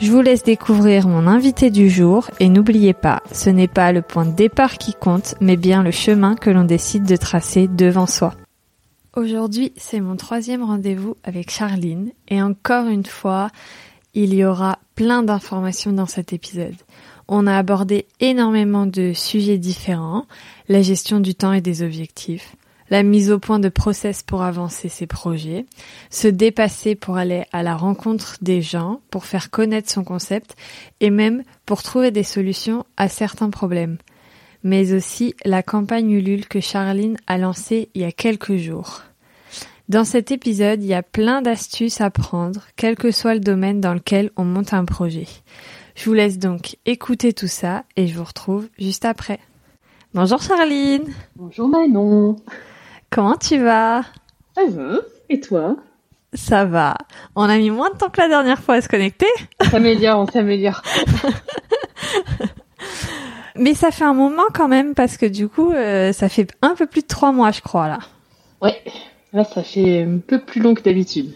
Je vous laisse découvrir mon invité du jour et n'oubliez pas, ce n'est pas le point de départ qui compte, mais bien le chemin que l'on décide de tracer devant soi. Aujourd'hui, c'est mon troisième rendez-vous avec Charline et encore une fois, il y aura plein d'informations dans cet épisode. On a abordé énormément de sujets différents, la gestion du temps et des objectifs, la mise au point de process pour avancer ses projets, se dépasser pour aller à la rencontre des gens, pour faire connaître son concept et même pour trouver des solutions à certains problèmes. Mais aussi la campagne Ulule que Charline a lancée il y a quelques jours. Dans cet épisode, il y a plein d'astuces à prendre, quel que soit le domaine dans lequel on monte un projet. Je vous laisse donc écouter tout ça et je vous retrouve juste après. Bonjour Charline Bonjour Manon Comment tu vas Ça va Et toi Ça va. On a mis moins de temps que la dernière fois à se connecter On s'améliore, on s'améliore. Mais ça fait un moment quand même parce que du coup, euh, ça fait un peu plus de trois mois je crois là. Ouais, Là, ça fait un peu plus long que d'habitude.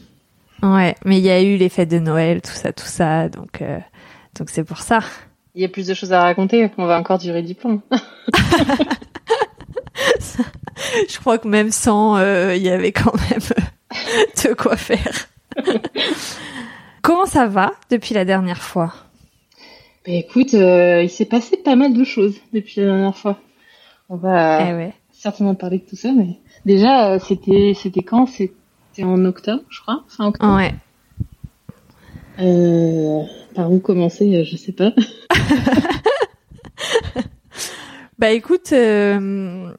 Ouais, mais il y a eu les fêtes de Noël, tout ça, tout ça, donc euh, donc c'est pour ça. Il y a plus de choses à raconter, on va encore durer Je crois que même sans, euh, il y avait quand même de quoi faire. Comment ça va depuis la dernière fois? Bah, écoute, euh, il s'est passé pas mal de choses depuis la dernière fois. On va eh ouais. certainement parler de tout ça, mais Déjà, euh, c'était c'était quand? C'était en octobre, je crois, fin octobre. Ouais. Euh, par où commencer euh, Je sais pas. bah écoute, euh,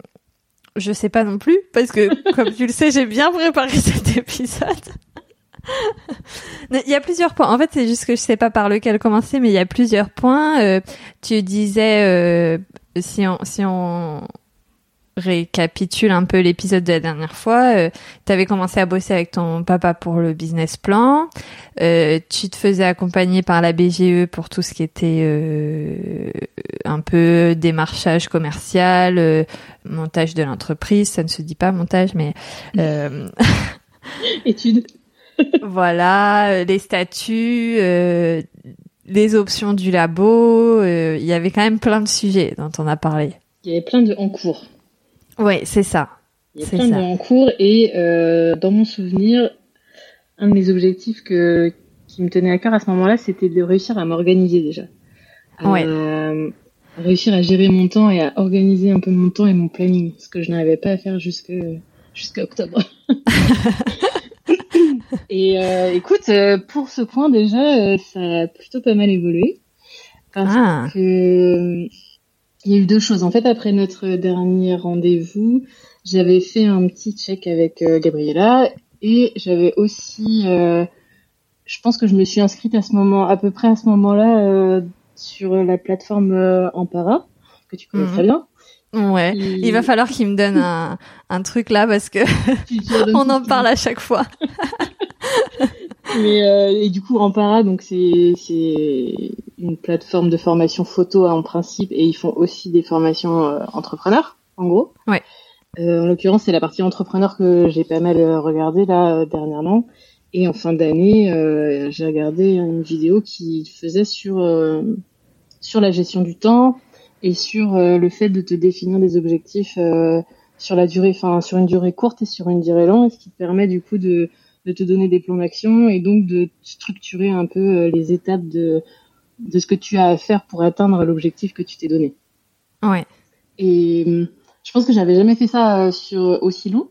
je sais pas non plus parce que comme tu le sais, j'ai bien préparé cet épisode. il y a plusieurs points. En fait, c'est juste que je sais pas par lequel commencer, mais il y a plusieurs points. Euh, tu disais euh, si on si on récapitule un peu l'épisode de la dernière fois, euh, tu avais commencé à bosser avec ton papa pour le business plan, euh, tu te faisais accompagner par la BGE pour tout ce qui était euh, un peu démarchage commercial, euh, montage de l'entreprise, ça ne se dit pas montage, mais... Études. voilà, les statuts, les options du labo, il y avait quand même plein de sujets dont on a parlé. Il y avait plein de en cours. Oui, c'est ça. Il y a plein de en cours et euh, dans mon souvenir, un de mes objectifs que, qui me tenait à cœur à ce moment-là, c'était de réussir à m'organiser déjà. Ouais. réussir à gérer mon temps et à organiser un peu mon temps et mon planning, ce que je n'arrivais pas à faire jusqu'à octobre. et euh, écoute, euh, pour ce point déjà, euh, ça a plutôt pas mal évolué parce ah. que il y a eu deux choses. En fait, après notre dernier rendez-vous, j'avais fait un petit check avec euh, Gabriella et j'avais aussi, euh, je pense que je me suis inscrite à ce moment, à peu près à ce moment-là, euh, sur la plateforme Ampara que tu connais mhm. très bien. Ouais, il va falloir qu'il me donne un, un truc là parce que on en parle à chaque fois. Mais euh, et du coup, Rampara, donc c'est c'est une plateforme de formation photo en principe, et ils font aussi des formations euh, entrepreneurs, en gros. Ouais. Euh, en l'occurrence, c'est la partie entrepreneur que j'ai pas mal euh, regardé là euh, dernièrement. Et en fin d'année, j'ai regardé une vidéo qui faisait sur sur la gestion du temps et sur le fait de te définir des objectifs sur la durée, enfin sur une durée courte et sur une durée longue, ce qui te permet du coup de de te donner des plans d'action et donc de structurer un peu euh, les étapes de, de ce que tu as à faire pour atteindre l'objectif que tu t'es donné. Ouais. Et hum, je pense que j'avais jamais fait ça euh, sur aussi long.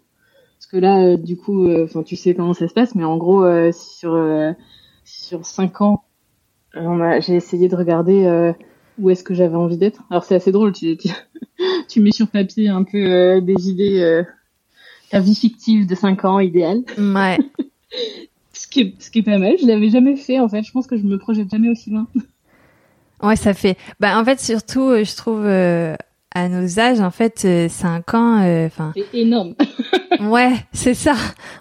Parce que là, euh, du coup, enfin, tu sais comment ça se passe, mais en gros, sur sur cinq ans, j'ai essayé de regarder où est-ce que j'avais envie d'être. Alors c'est assez drôle, tu, tu, tu, mets sur papier un peu des idées ta vie fictive de 5 ans idéale. Ouais. ce, qui est, ce qui est pas mal. Je l'avais jamais fait, en fait. Je pense que je me projette jamais aussi loin. Ouais, ça fait. Bah, en fait, surtout, euh, je trouve, euh, à nos âges, en fait, 5 ans, enfin. c'est énorme. ouais, c'est ça.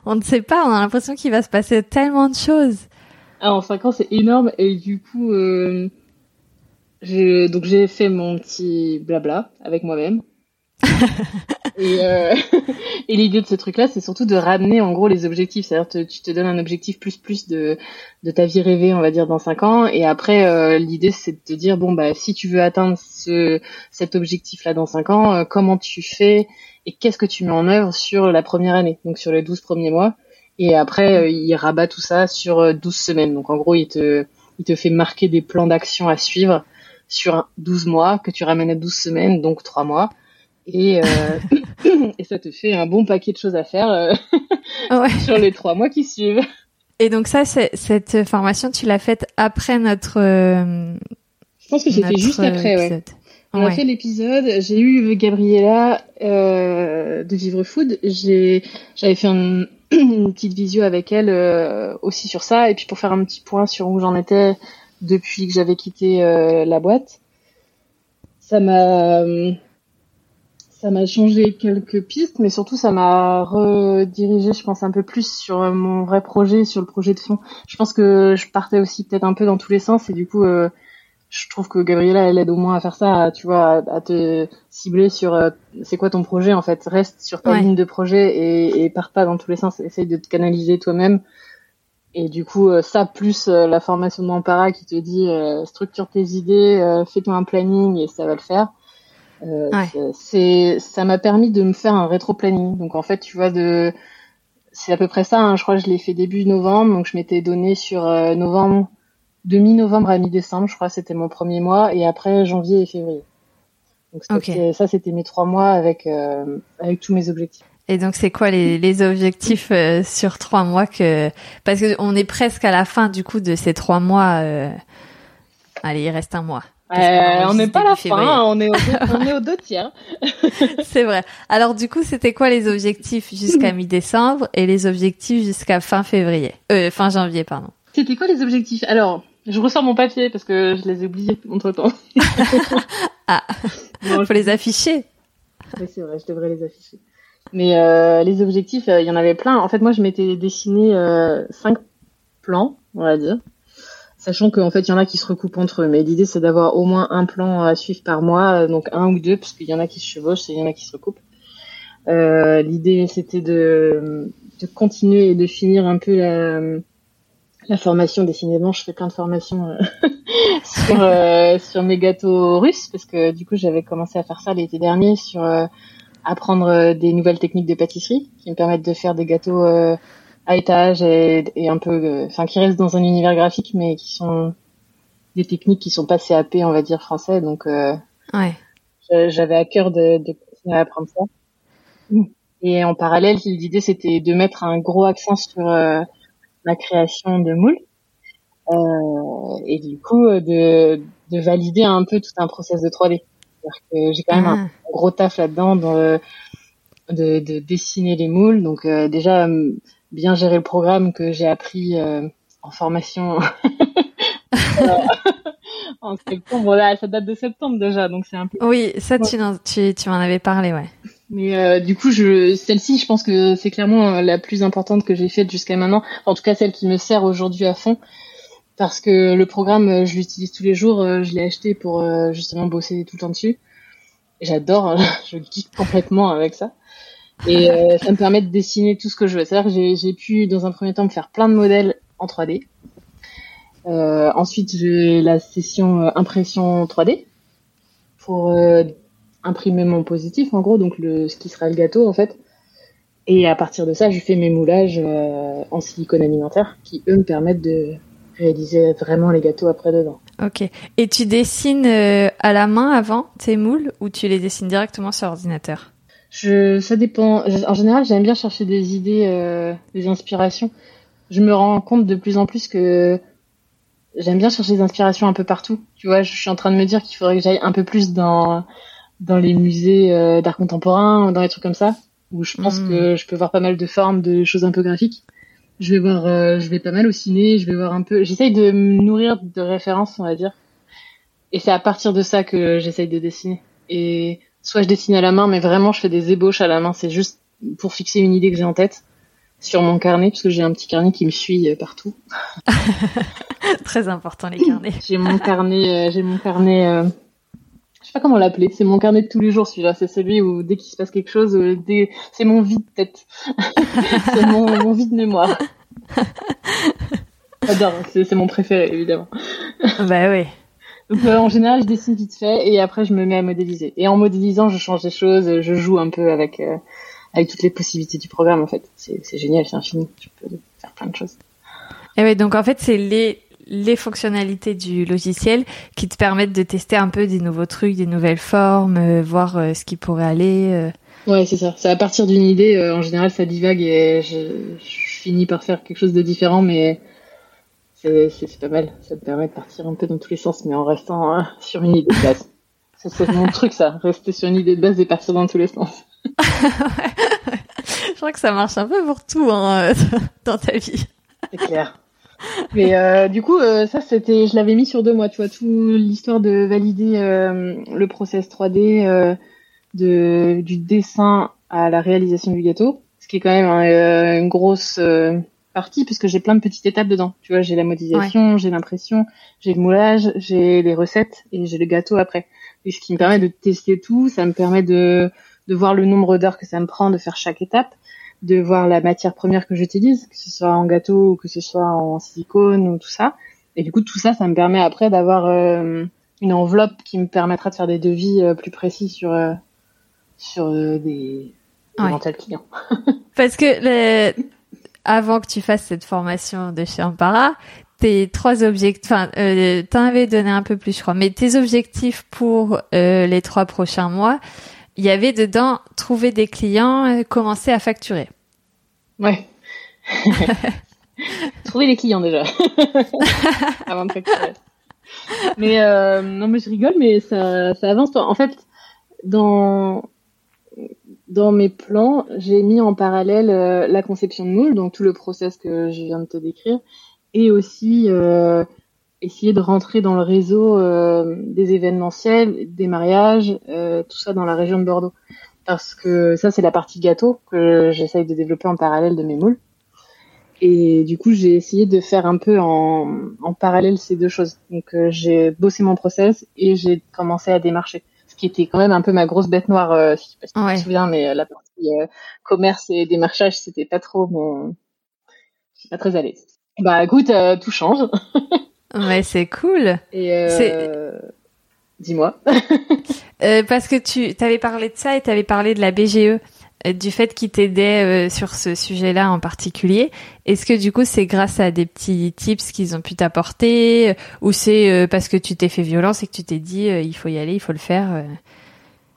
On ne sait pas. On a l'impression qu'il va se passer tellement de choses. Ah, en 5 ans, c'est énorme. Et du coup, euh, donc j'ai fait mon petit blabla avec moi-même. Et, euh, et l'idée de ce truc-là, c'est surtout de ramener en gros les objectifs. C'est-à-dire tu te donnes un objectif plus plus de, de ta vie rêvée, on va dire, dans 5 ans. Et après, euh, l'idée, c'est de te dire, bon, bah si tu veux atteindre ce, cet objectif-là dans 5 ans, euh, comment tu fais et qu'est-ce que tu mets en œuvre sur la première année, donc sur les 12 premiers mois. Et après, euh, il rabat tout ça sur 12 semaines. Donc en gros, il te, il te fait marquer des plans d'action à suivre sur 12 mois que tu ramènes à 12 semaines, donc 3 mois. Et, euh, et ça te fait un bon paquet de choses à faire euh, ouais. sur les 3 mois qui suivent. Et donc ça, cette formation, tu l'as faite après notre... Euh, Je pense que c'était juste après, ouais. On a fait l'épisode. J'ai eu Gabriella euh, de Vivre Food. J'ai, j'avais fait un, une petite visio avec elle euh, aussi sur ça, et puis pour faire un petit point sur où j'en étais depuis que j'avais quitté euh, la boîte. Ça m'a ça m'a changé quelques pistes, mais surtout ça m'a redirigé, je pense, un peu plus sur mon vrai projet, sur le projet de fond. Je pense que je partais aussi peut-être un peu dans tous les sens, et du coup, euh, je trouve que Gabriella, elle aide au moins à faire ça, tu vois, à, te cibler sur euh, c'est quoi ton projet en fait. Reste sur ta ligne de projet et, et pars pas dans tous les sens. Essaye de te canaliser toi-même et du coup, euh, ça plus euh, la formation de Mampara qui te dit euh, structure tes idées, fais-toi un planning et ça va le faire. C'est, ça m'a permis de me faire un rétro planning. Donc en fait, tu vois, de, c'est à peu près ça. Hein, je crois que je l'ai fait début novembre, donc je m'étais donné sur novembre, de mi-novembre à mi-décembre, je crois, c'était mon premier mois, et après janvier et février. Donc ça, c'était mes trois mois avec avec tous mes objectifs. Et donc, c'est quoi les, les objectifs euh, sur trois mois que parce que on est presque à la fin du coup de ces trois mois. Euh... Allez, il reste un mois. Euh, on n'est pas à la fin, hein, on est au deux, on est aux deux tiers. c'est vrai. Alors du coup, c'était quoi les objectifs jusqu'à mi-décembre et les objectifs jusqu'à fin février, euh, fin janvier, pardon. C'était quoi les objectifs? Alors, je ressors mon papier parce que je les ai oubliés entre temps. ah, faut les afficher. Oui, c'est vrai, je devrais les afficher. Mais euh, les objectifs, euh, il y en avait plein. En fait, moi, je m'étais dessiné euh, cinq plans, on va dire, sachant qu'en fait, il y en a qui se recoupent entre eux. Mais l'idée, c'est d'avoir au moins un plan à suivre par mois, donc un ou deux, parce qu'il y en a qui se chevauchent et il y en a qui se recoupent. l'idée, c'était de, de continuer et de finir un peu la, formation. Décidément, je fais plein de formations sur, sur mes gâteaux russes, parce que du coup, j'avais commencé à faire ça l'été dernier sur apprendre euh, des nouvelles techniques de pâtisserie qui me permettent de faire des gâteaux euh, à étage et, et un peu, euh, enfin, qui restent dans un univers graphique, mais qui sont des techniques qui sont pas CAP, on va dire français. Donc, ouais. j'avais à cœur de, de continuer à apprendre ça. Et en parallèle, l'idée c'était de mettre un gros accent sur la création de moules. Euh, et du coup, de, de valider un peu tout un process de 3D que j'ai quand même un ah. gros taf là-dedans de, de, dessiner les moules. Donc euh, déjà bien gérer le programme que j'ai appris euh, en formation en septembre. Là, ça date de septembre déjà, donc c'est un peu. Oui, ça tu, tu, tu m'en avais parlé, ouais. Mais euh, du coup, je, celle-ci, je pense que c'est clairement la plus importante que j'ai faite jusqu'à maintenant. En tout cas, celle qui me sert aujourd'hui à fond parce que le programme, euh, je l'utilise tous les jours. Euh, je l'ai acheté pour euh, justement bosser tout le temps dessus. J'adore, je kiffe complètement avec ça. Et ça me permet de dessiner tout ce que je veux. C'est-à-dire que j'ai pu, dans un premier temps, me faire plein de modèles en 3D. Euh, ensuite, j'ai la session impression 3D pour imprimer mon positif, en gros, donc le, ce qui sera le gâteau, en fait. Et à partir de ça, je fais mes moulages en silicone alimentaire qui, eux, me permettent de réaliser vraiment les gâteaux après dedans. Ok. Et tu dessines euh, à la main avant tes moules ou tu les dessines directement sur ordinateur? Je, ça dépend. En général, j'aime bien chercher des idées, euh, des inspirations. Je me rends compte de plus en plus que j'aime bien chercher des inspirations un peu partout. Tu vois, je suis en train de me dire qu'il faudrait que j'aille un peu plus dans dans les musées euh, d'art contemporain, dans les trucs comme ça, où je pense hmm. que je peux voir pas mal de formes, de choses un peu graphiques je vais voir, euh, je vais pas mal au ciné, je vais voir un peu. J'essaye de me nourrir de références, on va dire. Et c'est à partir de ça que j'essaye de dessiner. Et soit je dessine à la main, mais vraiment je fais des ébauches à la main. C'est juste pour fixer une idée que j'ai en tête sur mon carnet, parce que j'ai un petit carnet qui me suit euh, partout. Très important les carnets. j'ai mon carnet, euh, j'ai mon carnet. Euh, je sais pas comment l'appeler. C'est mon carnet de tous les jours, celui-là. C'est celui où dès qu'il se passe quelque chose, c'est mon vide tête. c'est mon, mon vide mémoire. J'adore. C'est mon préféré, évidemment. bah oui. Donc en général, je dessine vite fait et après je me mets à modéliser. Et en modélisant, je change des choses, je joue un peu avec avec toutes les possibilités du programme en fait. C'est génial, c'est infini. Tu peux faire plein de choses. Et ouais, donc en fait, c'est les les fonctionnalités du logiciel qui te permettent de tester un peu des nouveaux trucs, des nouvelles formes, euh, voir euh, ce qui pourrait aller. Euh. Ouais, c'est ça. C'est à partir d'une idée. en général, ça divague et je, je, finis par faire quelque chose de différent, mais c'est pas mal. Ça me permet de partir un peu dans tous les sens, mais en restant hein, sur une idée de base. c'est mon truc, ça. Rester sur une idée de base et partir dans tous les sens. Je crois que ça marche un peu pour tout hein, dans ta vie. C'est clair. Mais euh, du coup, euh, ça c'était, je l'avais mis sur deux mois, tu vois, tout l'histoire de valider euh, le process 3D de du dessin à la réalisation du gâteau, ce qui est quand même une grosse partie puisque j'ai plein de petites étapes dedans. Tu vois, j'ai la modélisation, j'ai l'impression, j'ai le moulage, j'ai les recettes et j'ai le gâteau après. Et ce qui me permet de tester tout, ça me permet de de voir le nombre d'heures que ça me prend de faire chaque étape, de voir la matière première que j'utilise, que ce soit en gâteau ou que ce soit en silicone ou tout ça. Et du coup, tout ça, ça me permet après d'avoir euh, une enveloppe qui me permettra de faire des devis euh, plus précis sur euh, sur des éventuels clients. Parce que avant que tu fasses cette formation de chez Ampara, tes trois objectifs, enfin, euh, t'en avais donné un peu plus, je crois, mais tes objectifs pour les trois prochains mois, il y avait dedans trouver des clients, euh, commencer à facturer. Ouais. trouver les clients déjà avant de facturer. Mais euh, non, mais je rigole, mais ça, ça avance. En fait, dans dans mes plans, j'ai mis en parallèle euh, la conception de moule, donc tout le process que je viens de te décrire, et aussi euh, essayer de rentrer dans le réseau euh, des événementiels, des mariages, euh, tout ça dans la région de Bordeaux. Parce que ça, c'est la partie gâteau que j'essaye de développer en parallèle de mes moules. Et du coup, j'ai essayé de faire un peu en, en parallèle ces deux choses. Donc, euh, j'ai bossé mon process et j'ai commencé à démarcher. Qui était quand même un peu ma grosse bête noire, euh, si tu te souviens, mais la partie commerce et démarchage, c'était pas trop mon... Je suis pas très à l'aise. Bah écoute, tout change. Ouais, c'est cool. Et euh... dis-moi. euh, parce que tu avais parlé de ça et tu avais parlé de la BGE, euh, du fait qu'ils t'aidaient euh, sur ce sujet-là en particulier. Est-ce que du coup c'est grâce à des petits tips qu'ils ont pu t'apporter euh, ou c'est parce que tu t'es fait violence et que tu t'es dit il faut y aller, il faut le faire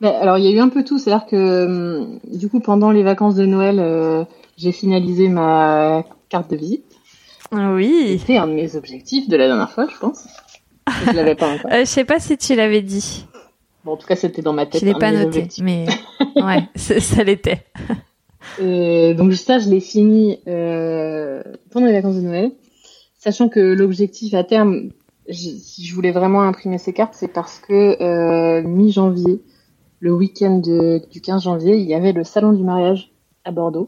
alors il y a eu un peu tout, c'est-à-dire que hum, du coup pendant les vacances de Noël, j'ai finalisé ma carte de visite. Oui. C'était un de mes objectifs de la dernière fois, je pense. Je l'avais pas encore. Euh, je sais pas si tu l'avais dit. Bon, en tout cas, c'était dans ma tête. Je l'ai pas noté, mais ouais, ça l'était. Euh, donc ça, je l'ai fini euh, pendant les vacances de Noël, sachant que l'objectif à terme, si je voulais vraiment imprimer ces cartes, c'est parce que euh, mi-janvier, le week-end du 15 janvier, il y avait le salon du mariage à Bordeaux.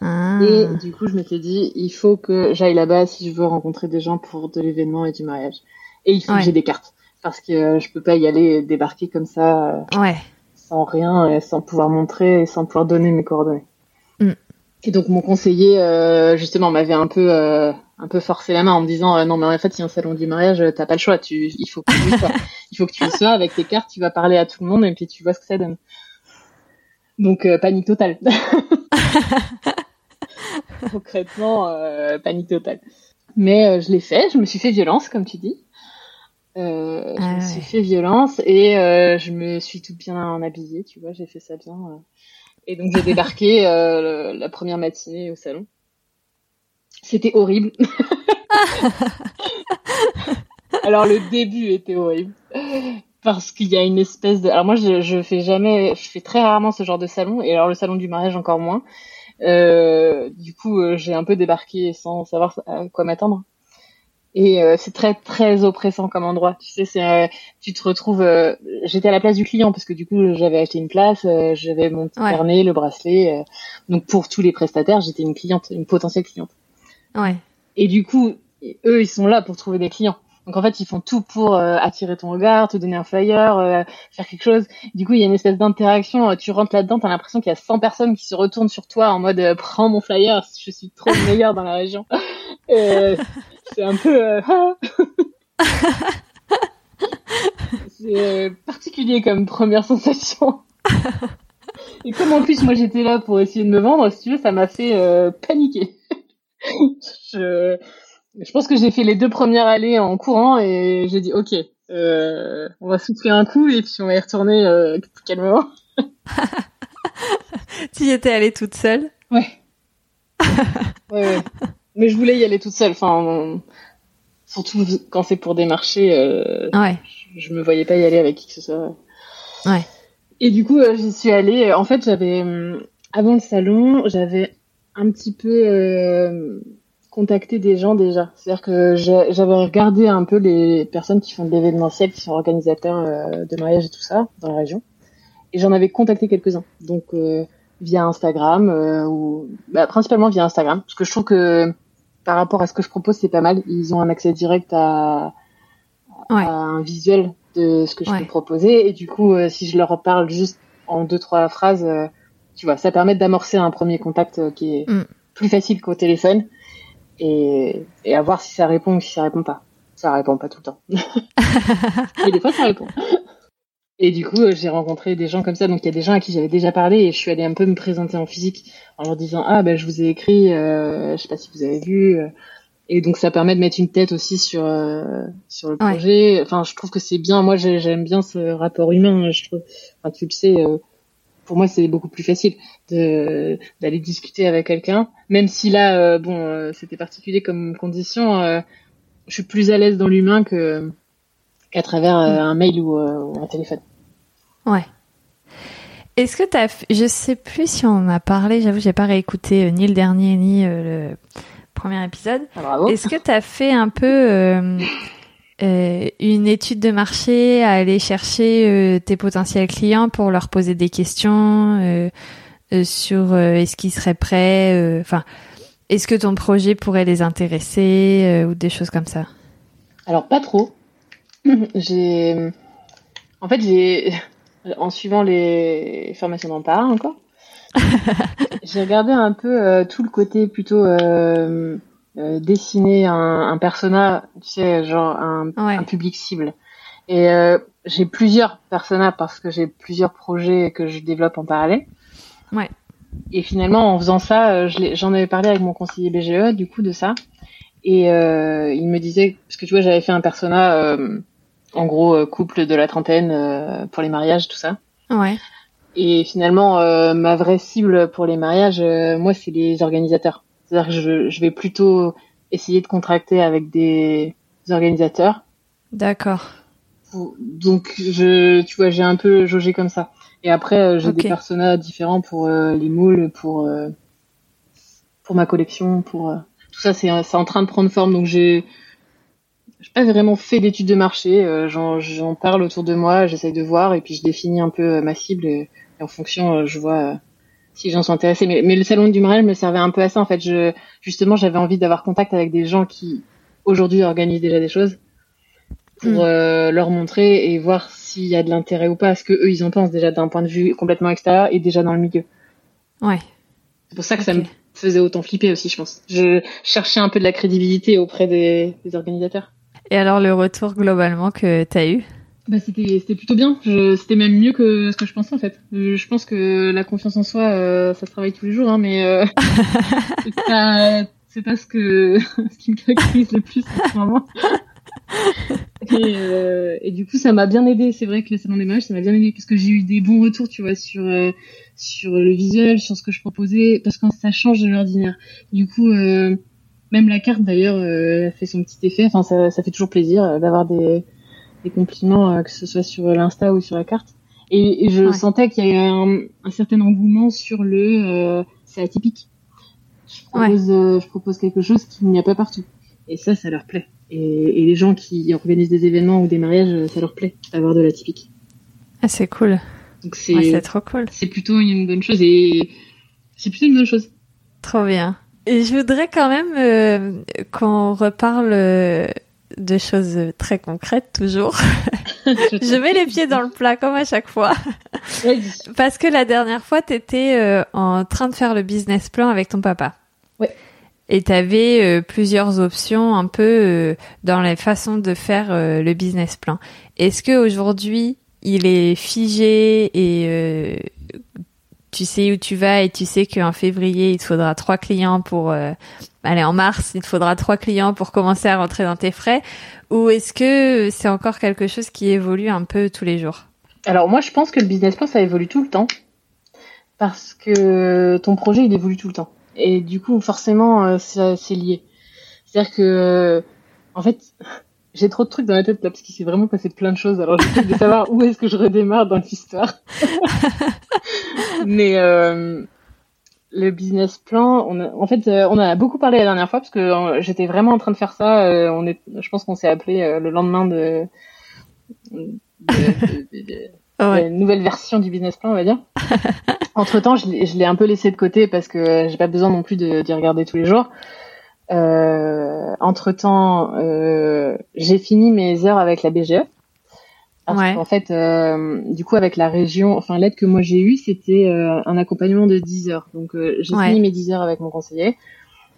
Ah. Et du coup, je m'étais dit, il faut que j'aille là-bas si je veux rencontrer des gens pour de l'événement et du mariage. Et il faut que j'ai des cartes. Parce que euh, je peux pas y aller débarquer comme ça, euh, ouais. sans rien, et sans pouvoir montrer et sans pouvoir donner mes coordonnées. Mm. Et donc mon conseiller, euh, justement, m'avait un peu, un peu forcé la main en me disant, non mais en fait, si un salon du mariage, t'as pas le choix. Tu, il faut que tu sois. il faut que tu sois avec tes cartes. Tu vas parler à tout le monde et puis tu vois ce que ça donne. Donc panique totale. Concrètement, panique totale. Mais je l'ai fait, je me suis fait violence, comme tu dis. Euh, je me ah suis fait violence et je me suis tout bien habillée, tu vois, j'ai fait ça bien. Et donc j'ai débarqué la première matinée au salon. C'était horrible. Alors le début était horrible parce qu'il y a une espèce de. Alors moi je, je fais jamais, je fais très rarement ce genre de salon et alors le salon du mariage encore moins. Euh, du coup, euh, j'ai un peu débarqué sans savoir à quoi m'attendre. Et euh, c'est très très oppressant comme endroit. Tu sais, c'est euh, tu te retrouves. euh, J'étais à la place du client parce que du coup j'avais acheté une place, j'avais mon petit Ouais. carnet, le bracelet. donc pour tous les prestataires, j'étais une cliente, une potentielle cliente. Ouais. Et du coup, eux, ils sont là pour trouver des clients. Donc en fait, ils font tout pour attirer ton regard, te donner un flyer, faire quelque chose. Du coup, il y a une espèce d'interaction. Tu rentres là-dedans, t'as l'impression qu'il y a 100 personnes qui se retournent sur toi en mode prends mon flyer, je suis trop le meilleur dans la région. C'est un peu euh, ah. c'est euh, particulier comme première sensation. Et comme en plus moi j'étais là pour essayer de me vendre, si tu veux, ça m'a fait euh, paniquer. je, je pense que j'ai fait les deux premières allées en courant et j'ai dit ok, euh, on va souffler un coup et puis on va y retourner euh, calmement. Tu y étais allée toute seule? Ouais. ouais, ouais. Mais je voulais y aller toute seule. Enfin, surtout quand c'est pour des marchés, euh, Ouais. je me voyais pas y aller avec qui que ce soit. Ouais. Et du coup, euh, j'y suis allée. En fait, j'avais hum, avant le salon, j'avais un petit peu euh, contacté des gens déjà. C'est-à-dire que j'a- j'avais regardé un peu les personnes qui font de l'événementiel, qui sont organisateurs euh, de mariage et tout ça dans la région. Et j'en avais contacté quelques-uns. Donc euh, via Instagram euh, ou bah, principalement via Instagram, parce que je trouve que par rapport à ce que je propose, c'est pas mal. Ils ont un accès direct à, Ouais. à un visuel de ce que je Ouais. peux proposer. Et du coup, euh, si je leur parle juste en deux trois phrases, euh, tu vois, ça permet d'amorcer un premier contact euh, qui est Mm. plus facile qu'au téléphone et, et à voir si ça répond ou si ça répond pas. Ça répond pas tout le temps. Mais des fois, ça répond. Et du coup, euh, j'ai rencontré des gens comme ça. Donc, il y a des gens à qui j'avais déjà parlé et je suis allée un peu me présenter en physique en leur disant ah ben je vous ai écrit, euh, je sais pas si vous avez vu. euh. Et donc, ça permet de mettre une tête aussi sur euh, sur le Ouais. projet. Enfin, je trouve que c'est bien. Moi, j'ai- j'aime bien ce rapport humain. Je trouve. Enfin, tu le sais. euh, pour moi, c'est beaucoup plus facile de d'aller discuter avec quelqu'un, même si là, euh, bon, euh, c'était particulier comme condition. euh, je suis plus à l'aise dans l'humain que qu'à travers euh, un mail ou, euh, ou un téléphone. Ouais. Est-ce que t'as, f- je sais plus si on en a parlé, j'avoue, j'ai pas réécouté euh, ni le dernier ni euh, le premier épisode. Ah, bravo. Est-ce que t'as fait un peu euh, euh, une étude de marché, à aller chercher euh, tes potentiels clients pour leur poser des questions sur est-ce qu'ils seraient prêts, enfin, est-ce que ton projet pourrait les intéresser ou des choses comme ça? Alors pas trop. j'ai, en fait, j'ai, en suivant les formations d'Empare encore, j'ai regardé un peu euh, tout le côté plutôt euh, euh, dessiner un, un persona, tu sais, genre un, Ouais. un public cible. Et euh, j'ai plusieurs personas parce que j'ai plusieurs projets que je développe en parallèle. Ouais. Et finalement, en faisant ça, euh, je j'en avais parlé avec mon conseiller BGE, du coup, de ça. Et euh, il me disait, parce que tu vois, j'avais fait un persona, euh, en gros, euh, couple de la trentaine euh, pour les mariages, tout ça. Ouais. Et finalement, euh, ma vraie cible pour les mariages, euh, moi, c'est les organisateurs. C'est-à-dire que je, je vais plutôt essayer de contracter avec des organisateurs. D'accord. Donc, je, tu vois, j'ai un peu jaugé comme ça. Et après, j'ai des personas différents pour euh, les moules, pour euh, pour ma collection, pour euh, tout ça. C'est c'est en train de prendre forme. Donc, j'ai j'ai pas vraiment fait d'études de marché. euh, J'en j'en parle autour de moi, j'essaye de voir et puis je définis un peu euh, ma cible et, et en fonction, euh, je vois euh, si les gens sont intéressés. Mais, mais le salon du mariage me servait un peu à ça en fait. Je justement, j'avais envie d'avoir contact avec des gens qui aujourd'hui organisent déjà des choses pour Mm. euh, leur montrer et voir s'il y a de l'intérêt ou pas, ce que eux ils en pensent déjà d'un point de vue complètement extérieur et déjà dans le milieu. Ouais. C'est pour ça que ça me faisait autant flipper aussi, je pense. Je cherchais un peu de la crédibilité auprès des, des organisateurs. Et alors le retour globalement que t'as eu? Bah c'était c'était plutôt bien. C'était même mieux que ce que je pensais en fait. Je, je pense que la confiance en soi, euh, ça se travaille tous les jours, hein, mais euh, c'est pas c'est pas ce que ce qui me caractérise le plus en ce moment. Et, euh, et du coup, ça m'a bien aidé. C'est vrai que le salon des mariages, ça m'a bien aidé parce que j'ai eu des bons retours, tu vois, sur euh, sur le visuel, sur ce que je proposais, parce que ça change de l'ordinaire. Du coup, euh, même la carte d'ailleurs euh, fait son petit effet. Enfin, ça, ça fait toujours plaisir euh, d'avoir des des compliments, euh, que ce soit sur l'insta ou sur la carte. Et, et je Ouais. sentais qu'il y avait un, un certain engouement sur le euh, c'est atypique. Je propose, je propose quelque chose qu'il n'y a pas partout. Et ça, ça leur plaît. Et, les gens qui organisent des événements ou des mariages, ça leur plaît d'avoir de l'atypique. Ah, c'est cool. Donc c'est trop cool. C'est plutôt une bonne chose et c'est plutôt une bonne chose. Trop bien. Et je voudrais quand même euh, qu'on reparle euh, de choses très concrètes toujours. je mets les pieds dans le plat comme à chaque fois. Parce que la dernière fois, tu étais euh, en train de faire le business plan avec ton papa. Oui. Et tu avais plusieurs options un peu dans les façons de faire le business plan. Est-ce que aujourd'hui il est figé et tu sais où tu vas et tu sais qu'en février, il te faudra trois clients pour euh, aller en mars, il te faudra trois clients pour commencer à rentrer dans tes frais. Ou est-ce que c'est encore quelque chose qui évolue un peu tous les jours? Alors moi, je pense que le business plan ça évolue tout le temps. Parce que ton projet il évolue tout le temps. Et du coup forcément euh, c'est lié. C'est-à-dire que en fait j'ai trop de trucs dans la tête là parce qu'il s'est vraiment passé plein de choses. Alors j'essaie de savoir où est-ce que je redémarre dans l'histoire. Mais euh, le business plan, on a, en fait, euh, on en a beaucoup parlé la dernière fois parce que euh, j'étais vraiment en train de faire ça. Euh, on est, je pense qu'on s'est appelé le lendemain de, de, de, nouvelle version du business plan, on va dire. Entre temps, je l'ai un peu laissé de côté parce que j'ai pas besoin non plus d'y regarder tous les jours. Euh, entre temps, euh, j'ai fini mes heures avec la BGE. Parce qu'en fait, euh, du coup, avec la région, enfin, l'aide que moi j'ai eue, c'était euh, un accompagnement de 10 heures. Donc, euh, j'ai fini mes 10 heures avec mon conseiller.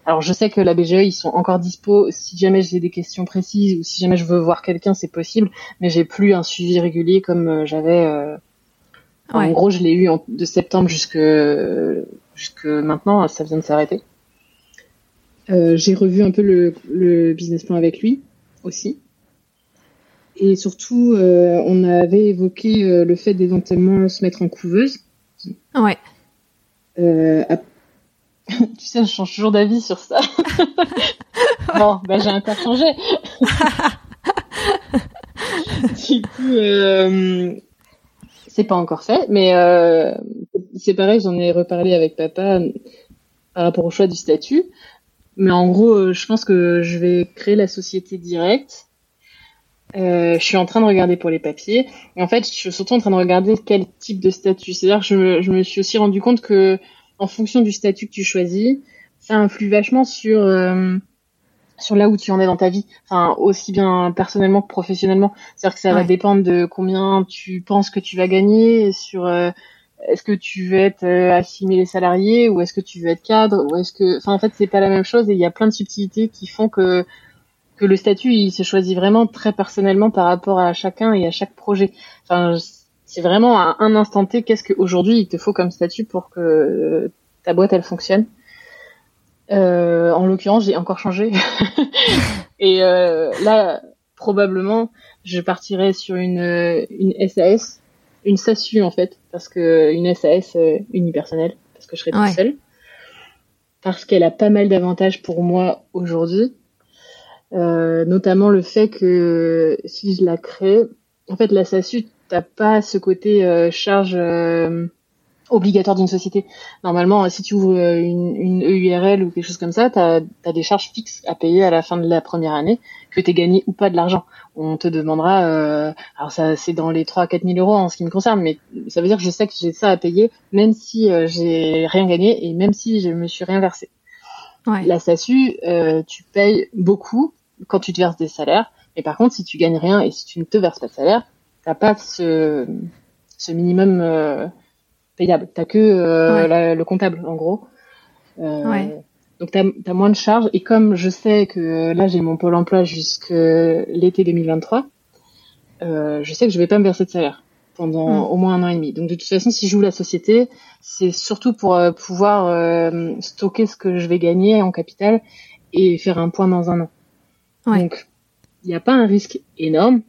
Alors, je sais que la BGE, ils sont encore dispo. Si jamais j'ai des questions précises ou si jamais je veux voir quelqu'un, c'est possible. Mais j'ai plus un suivi régulier comme j'avais. En gros, je l'ai eu de septembre jusque jusque maintenant. Ça vient de s'arrêter. Euh, j'ai revu un peu le, le, business plan avec lui aussi. Et surtout, euh, on avait évoqué euh, le fait d'éventuellement se mettre en couveuse. Ouais. Euh, tu sais, je change toujours d'avis sur ça. bon, bah, j'ai changé. du coup, c'est pas encore fait, mais c'est pareil, j'en ai reparlé avec papa par rapport au choix du statut. Mais en gros, euh, je pense que je vais créer la société directe. Euh, je suis en train de regarder pour les papiers. Et en fait, je suis surtout en train de regarder quel type de statut. C'est-à-dire que je me, je me, suis aussi rendu compte que, en fonction du statut que tu choisis, ça influe vachement sur euh, sur là où tu en es dans ta vie. Enfin, aussi bien personnellement que professionnellement. C'est-à-dire que ça va dépendre de combien tu penses que tu vas gagner, sur euh, est-ce que tu veux être euh, assimilé salarié ou est-ce que tu veux être cadre ou est-ce que enfin en fait c'est pas la même chose et il y a plein de subtilités qui font que que le statut il se choisit vraiment très personnellement par rapport à chacun et à chaque projet. Enfin c'est vraiment à un instant T qu'est-ce qu'aujourd'hui il te faut comme statut pour que euh, ta boîte elle fonctionne. Euh, en l'occurrence j'ai encore changé. Et euh, là probablement je partirai sur une une SAS une SASU en fait, parce que une SAS euh, unipersonnelle, parce que je serai toute seule, parce qu'elle a pas mal d'avantages pour moi aujourd'hui, euh, notamment le fait que si je la crée, en fait la SASU t'as pas ce côté euh, charge euh, obligatoire d'une société. Normalement, si tu ouvres une, une EURL ou quelque chose comme ça, tu as, des charges fixes à payer à la fin de la première année, que tu gagné ou pas de l'argent. On te demandera, euh, alors ça c'est dans les 3 à 4 000 euros en ce qui me concerne, mais ça veut dire que je sais que j'ai ça à payer, même si euh, j'ai rien gagné et même si je me suis rien versé. Ouais. La SASU, euh, tu payes beaucoup quand tu te verses des salaires, mais par contre si tu gagnes rien et si tu ne te verses pas de salaire, t'as pas ce, ce minimum euh, payable. T'as que euh, le comptable, en gros. Euh, donc t'as as moins de charges. Et comme je sais que là j'ai mon pôle emploi jusque l'été 2023, euh, je sais que je vais pas me verser de salaire pendant mm. au moins un an et demi. Donc de toute façon, si je joue la société, c'est surtout pour pouvoir stocker ce que je vais gagner en capital et faire un point dans un an. Donc il n'y a pas un risque énorme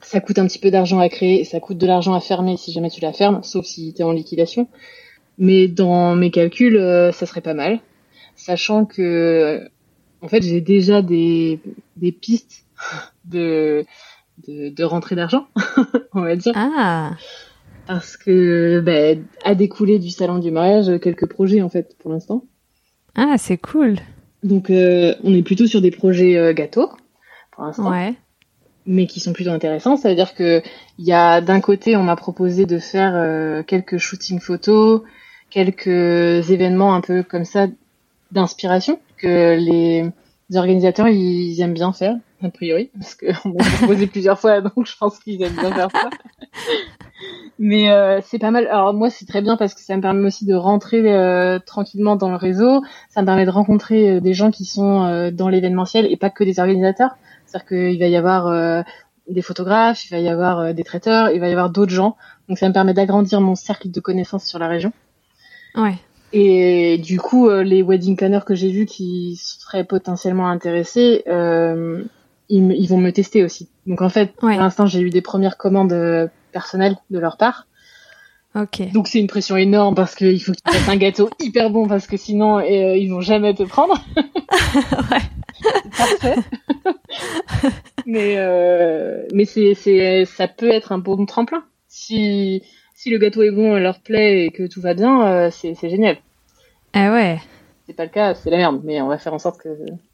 ça coûte un petit peu d'argent à créer, ça coûte de l'argent à fermer si jamais tu la fermes, sauf si tu es en liquidation. Mais dans mes calculs, euh, ça serait pas mal, sachant que en fait j'ai déjà des, des pistes de, de, de rentrée d'argent, on va dire. Ah. Parce que bah, a découlé du salon du mariage quelques projets en fait pour l'instant. Ah, c'est cool. Donc euh, on est plutôt sur des projets euh, gâteaux pour l'instant. Ouais. Mais qui sont plutôt intéressants. Ça veut dire que il y a d'un côté, on m'a proposé de faire euh, quelques shootings photos, quelques événements un peu comme ça d'inspiration que les, les organisateurs ils aiment bien faire a priori parce qu'on m'a proposé plusieurs fois donc je pense qu'ils aiment bien faire ça. Mais euh, c'est pas mal. Alors moi c'est très bien parce que ça me permet aussi de rentrer euh, tranquillement dans le réseau. Ça me permet de rencontrer euh, des gens qui sont euh, dans l'événementiel et pas que des organisateurs. C'est-à-dire qu'il va y avoir euh, des photographes, il va y avoir euh, des traiteurs, il va y avoir d'autres gens. Donc ça me permet d'agrandir mon cercle de connaissances sur la région. Ouais. Et du coup, euh, les wedding planners que j'ai vus qui seraient potentiellement intéressés, euh, ils, vont me tester aussi. Donc en fait, Ouais. pour l'instant, j'ai eu des premières commandes personnelles de leur part. Ok. Donc c'est une pression énorme parce qu'il faut que tu fasses un gâteau hyper bon parce que sinon euh, ils vont jamais te prendre. ouais. Parfait. mais euh, mais c'est c'est ça peut être un bon tremplin. Si si le gâteau est bon, leur plaît et que tout va bien, euh, c'est c'est génial. Ah ouais. C'est pas le cas, c'est la merde. Mais on va faire en sorte que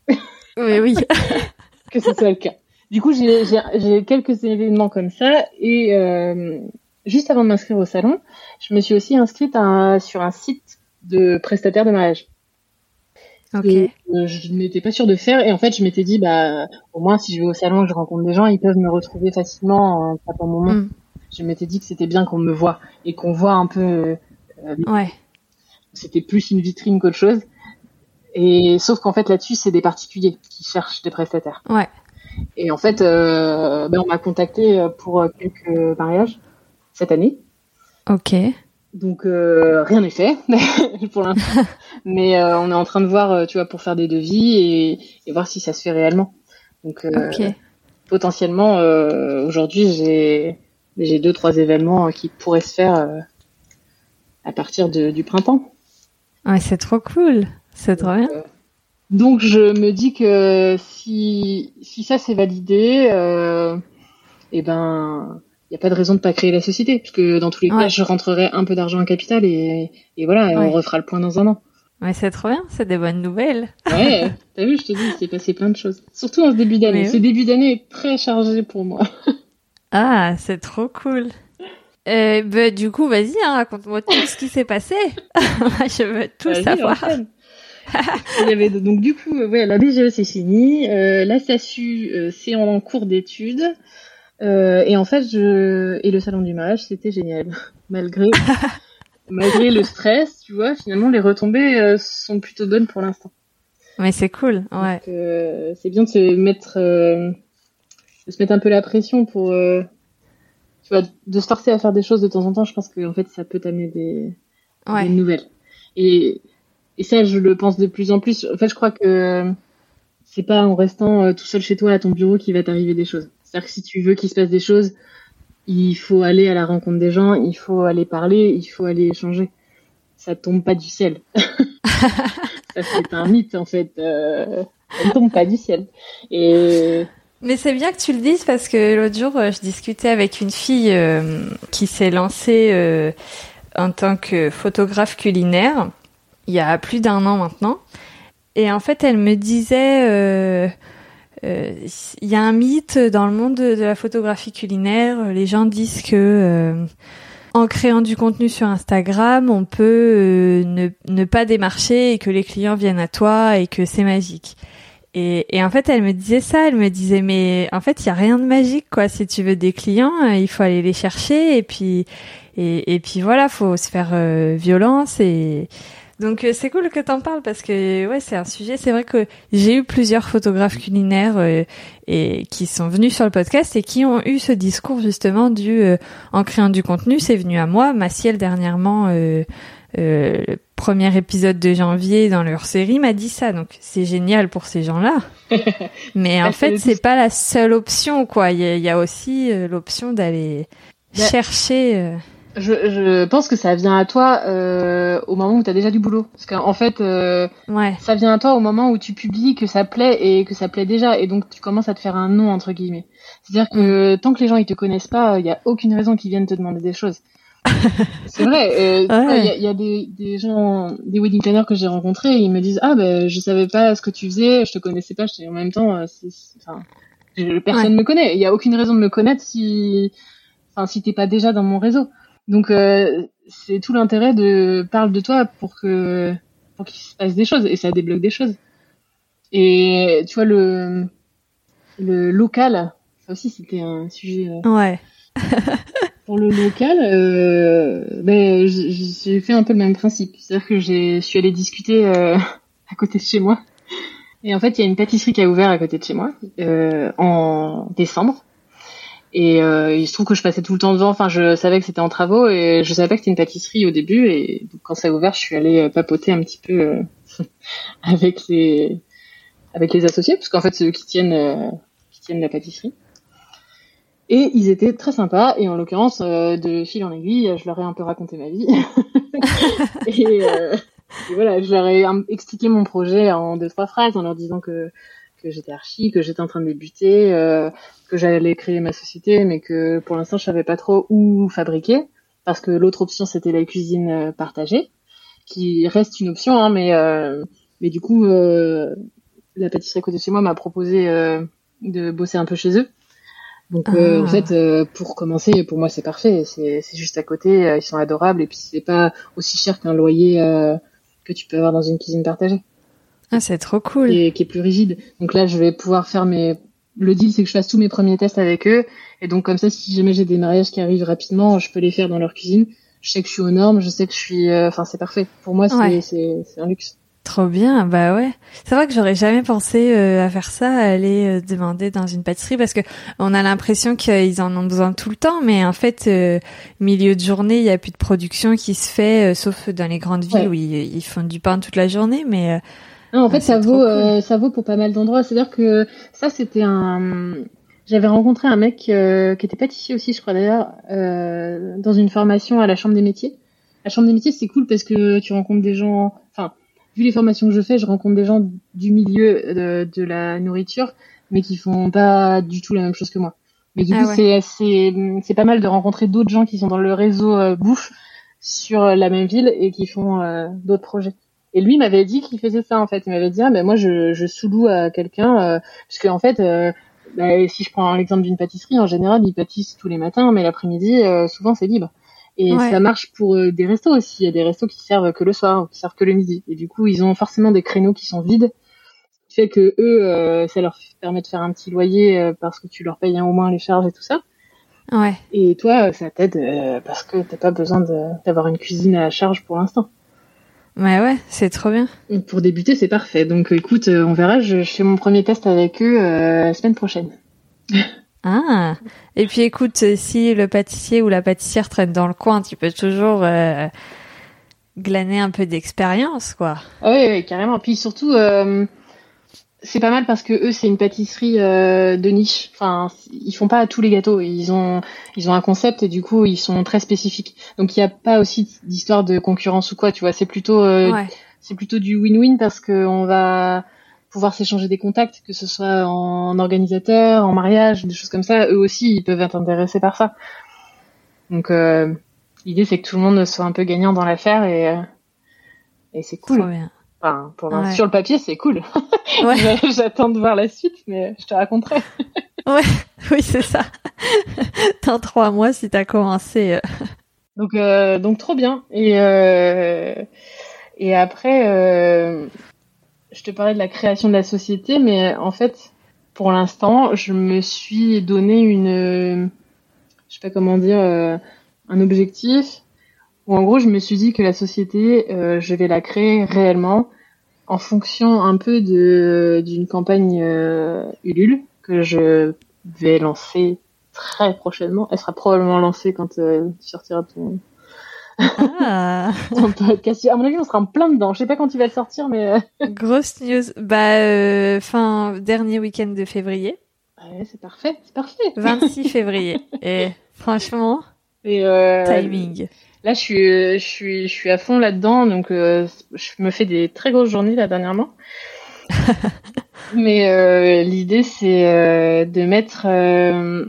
Oui, oui. que ce soit le cas. Du coup, j'ai j'ai- j'ai quelques événements comme ça et euh, juste avant de m'inscrire au salon, je me suis aussi inscrite à- sur un site de prestataires de mariage. Euh, je n'étais pas sûre de faire et en fait, je m'étais dit bah au moins si je vais au salon, que je rencontre des gens, ils peuvent me retrouver facilement en tapant mon nom. Mm. Je m'étais dit que c'était bien qu'on me voit et qu'on voit un peu. euh, Ouais. c'était plus une vitrine qu'autre chose. Et sauf qu'en fait là-dessus, c'est des particuliers qui cherchent des prestataires. Ouais. Et en fait, euh, ben, on m'a contacté euh, pour quelques mariages cette année. Ok. Donc euh, rien n'est fait pour l'instant. Mais euh, on est en train de voir, euh, tu vois, pour faire des devis et, et voir si ça se fait réellement. Donc euh, potentiellement, euh, aujourd'hui, j'ai j'ai deux trois événements qui pourraient se faire euh, à partir de, du printemps. Ouais, c'est trop cool. C'est trop bien. Donc je me dis que si si ça c'est validé, euh, eh ben il y a pas de raison de pas créer la société, puisque dans tous les cas je rentrerai un peu d'argent en capital et et voilà, et Ouais. on refera le point dans un an. Ouais, c'est trop bien. C'est des bonnes nouvelles. Ouais, t'as vu, je te dis, il s'est passé plein de choses. Surtout en ce début d'année. Mais oui. Ce début d'année est très chargé pour moi. Ah, c'est trop cool. Euh, bah, du coup, vas-y, hein, raconte-moi tout ce qui s'est passé. Je veux tout Vas-y, savoir. enchaîne. Il y avait donc du coup, ouais, la BGE c'est fini, euh, la SASU euh, c'est en cours d'études, et en fait je et le salon du mariage c'était génial, malgré malgré le stress, tu vois, finalement les retombées euh, sont plutôt bonnes pour l'instant. Mais c'est cool. Ouais. Euh, c'est bien de se mettre euh, de se mettre un peu la pression pour euh, tu vois de se forcer à faire des choses de temps en temps. Je pense que en fait ça peut t'amener des Ouais. des nouvelles. Et, et ça, je le pense de plus en plus. En fait, je crois que c'est pas en restant euh, tout seul chez toi à ton bureau qu'il va t'arriver des choses. C'est-à-dire que si tu veux qu'il se passe des choses, il faut aller à la rencontre des gens, il faut aller parler, il faut aller échanger. Ça tombe pas du ciel. ça, c'est un mythe, en fait. Euh, ça ne tombe pas du ciel. Et Mais c'est bien que tu le dises parce que l'autre jour, euh, je discutais avec une fille euh, qui s'est lancée en tant que photographe culinaire il y a plus d'un an maintenant. Et en fait, elle me disait, il y a un mythe dans le monde de, la photographie culinaire. Les gens disent que euh, en créant du contenu sur Instagram, on peut euh, ne, pas démarcher et que les clients viennent à toi et que c'est magique. Et, et en fait, elle me disait ça, elle me disait, mais en fait, il y a rien de magique, quoi. Si tu veux des clients, euh, il faut aller les chercher, et puis, et, et puis voilà, faut se faire euh, violence. Et donc, euh, c'est cool que t'en parles parce que ouais, c'est un sujet. C'est vrai que j'ai eu plusieurs photographes culinaires euh, et qui sont venus sur le podcast et qui ont eu ce discours justement du euh, en créant du contenu, c'est venu à moi. Maciel dernièrement. Euh, euh, le premier épisode de janvier dans leur série m'a dit ça, donc c'est génial pour ces gens-là. Mais en Bah, fait, c'est- pas la seule option, quoi. Il y y a aussi euh, l'option d'aller Bah, chercher. Je, je pense que ça vient à toi euh, au moment où tu as déjà du boulot. Parce qu'en fait, euh, Ouais, ça vient à toi au moment où tu publies que ça plaît et que ça plaît déjà. Et donc, tu commences à te faire un nom, entre guillemets. C'est-à-dire que tant que les gens ils te connaissent pas, il y a aucune raison qu'ils viennent te demander des choses. c'est vrai. euh, Ouais. Il y a, il y a des, des gens, des wedding planners que j'ai rencontrés, ils me disent ah ben je savais pas ce que tu faisais, je te connaissais pas. Je dis en même temps, euh, c'est- enfin, personne ne me connaît. Il y a aucune raison de me connaître si, enfin, si t'es pas déjà dans mon réseau. Donc euh, c'est tout l'intérêt de parle de toi pour que pour qu'il se passe des choses et ça débloque des choses. Et tu vois le le local, ça aussi c'était un sujet. Euh, ouais. pour le local, euh, ben j'ai fait un peu le même principe, c'est-à-dire que j'ai je suis allée discuter euh, à côté de chez moi. Et en fait, il y a une pâtisserie qui a ouvert à côté de chez moi euh, en décembre. Et euh, il se trouve que je passais tout le temps devant. Enfin, je savais que c'était en travaux et je savais pas que c'était une pâtisserie au début. Et donc, quand ça a ouvert, je suis allée euh, papoter un petit peu euh, avec les avec les associés, parce qu'en fait, c'est eux qui tiennent euh, qui tiennent la pâtisserie. Et ils étaient très sympas. Et en l'occurrence, de fil en aiguille, je leur ai un peu raconté ma vie. et, et, voilà, je leur ai expliqué mon projet en deux trois phrases en leur disant que que j'étais archi, que j'étais en train de débuter, euh, que j'allais créer ma société, mais que pour l'instant je savais pas trop où fabriquer, parce que l'autre option c'était la cuisine euh, partagée, qui reste une option, hein, mais euh, mais du coup la pâtisserie côté de chez moi m'a proposé de bosser un peu chez eux. Donc euh, en ah. fait, pour commencer, pour moi c'est parfait. C'est juste à côté, ils sont adorables et puis c'est pas aussi cher qu'un loyer que tu peux avoir dans une cuisine partagée. Ah, c'est trop cool. Et qui est plus rigide. Donc là, je vais pouvoir faire mes. Le deal, c'est que je fasse tous mes premiers tests avec eux. Et donc comme ça, si jamais j'ai des mariages qui arrivent rapidement, je peux les faire dans leur cuisine. Je sais que je suis aux normes, je sais que je suis. Euh, enfin, c'est parfait. Pour moi, c'est un luxe. Trop bien, bah ouais. C'est vrai que j'aurais jamais pensé euh, à faire ça, à aller euh, demander dans une pâtisserie parce que on a l'impression qu'ils en ont besoin tout le temps, mais en fait, milieu de journée, il y a plus de production qui se fait, sauf dans les grandes villes où ils, ils, font du pain toute la journée, mais non, en fait, ça vaut, euh, ça vaut pour pas mal d'endroits. C'est-à-dire que ça, c'était un. J'avais rencontré un mec euh, qui était pâtissier aussi, je crois d'ailleurs, euh, dans une formation à la Chambre des métiers. La Chambre des métiers, c'est cool parce que tu rencontres des gens. Enfin, vu les formations que je fais, je rencontre des gens du milieu de, de la nourriture, mais qui font pas du tout la même chose que moi. Mais du ah coup, c'est c'est pas mal de rencontrer d'autres gens qui sont dans le réseau bouffe sur la même ville et qui font d'autres projets. Et lui m'avait dit qu'il faisait ça en fait. Il m'avait dit ah ben moi je, je sous-loue à quelqu'un euh, parce que en fait euh, bah, si je prends l'exemple d'une pâtisserie en général ils pâtissent tous les matins mais l'après-midi euh, souvent c'est libre. Et ça marche pour euh, des restos aussi. Il y a des restos qui servent que le soir ou qui servent que le midi. Et du coup ils ont forcément des créneaux qui sont vides. Ce qui fait que eux ça leur permet de faire un petit loyer parce que tu leur payes au moins les charges et tout ça. Ouais. Et toi ça t'aide parce que t'as pas besoin d'avoir une cuisine à charge pour l'instant. Ouais, ouais, c'est trop bien. Pour débuter, c'est parfait. Donc, écoute, euh, on verra. Je, fais mon premier test avec eux euh, semaine prochaine. ah. Et puis, écoute, si le pâtissier ou la pâtissière traîne dans le coin, tu peux toujours euh, glaner un peu d'expérience, quoi. Ah oui, oui, carrément. Puis surtout, euh, c'est pas mal parce que eux c'est une pâtisserie euh, de niche. Enfin, ils font pas tous les gâteaux. Ils ont ils ont un concept et du coup ils sont très spécifiques. Donc il y a pas aussi d'histoire de concurrence ou quoi. Tu vois, c'est plutôt euh, c'est plutôt du win-win parce que on va pouvoir s'échanger des contacts, que ce soit en organisateur, en mariage, des choses comme ça. Eux aussi ils peuvent être intéressés par ça. Donc euh, l'idée c'est que tout le monde soit un peu gagnant dans l'affaire et et c'est cool. bien. Enfin, pour sur le papier, c'est cool. Ouais. J'attends de voir la suite, mais je te raconterai. ouais, oui, c'est ça. Dans trois mois, si t'as commencé. Euh. Donc, euh, donc trop bien. Et euh, et après, euh, je te parlais de la création de la société, mais en fait, pour l'instant, je me suis donné une, je sais pas comment dire, euh, un objectif. Ou en gros, je me suis dit que la société, je vais la créer réellement en fonction un peu de d'une campagne euh, Ulule que je vais lancer très prochainement. Elle sera probablement lancée quand euh, tu sortiras ton, ah. ton podcast. À mon avis, on sera en plein dedans. Je sais pas quand tu vas le sortir, mais euh, grosse news. Bah fin dernier week-end de février. Ouais, c'est parfait, c'est parfait. 26 février. Et franchement, Et timing. Là, je suis, je suis, je suis à fond là-dedans, donc euh, je me fais des très grosses journées là dernièrement. Mais euh, l'idée, c'est euh, de mettre un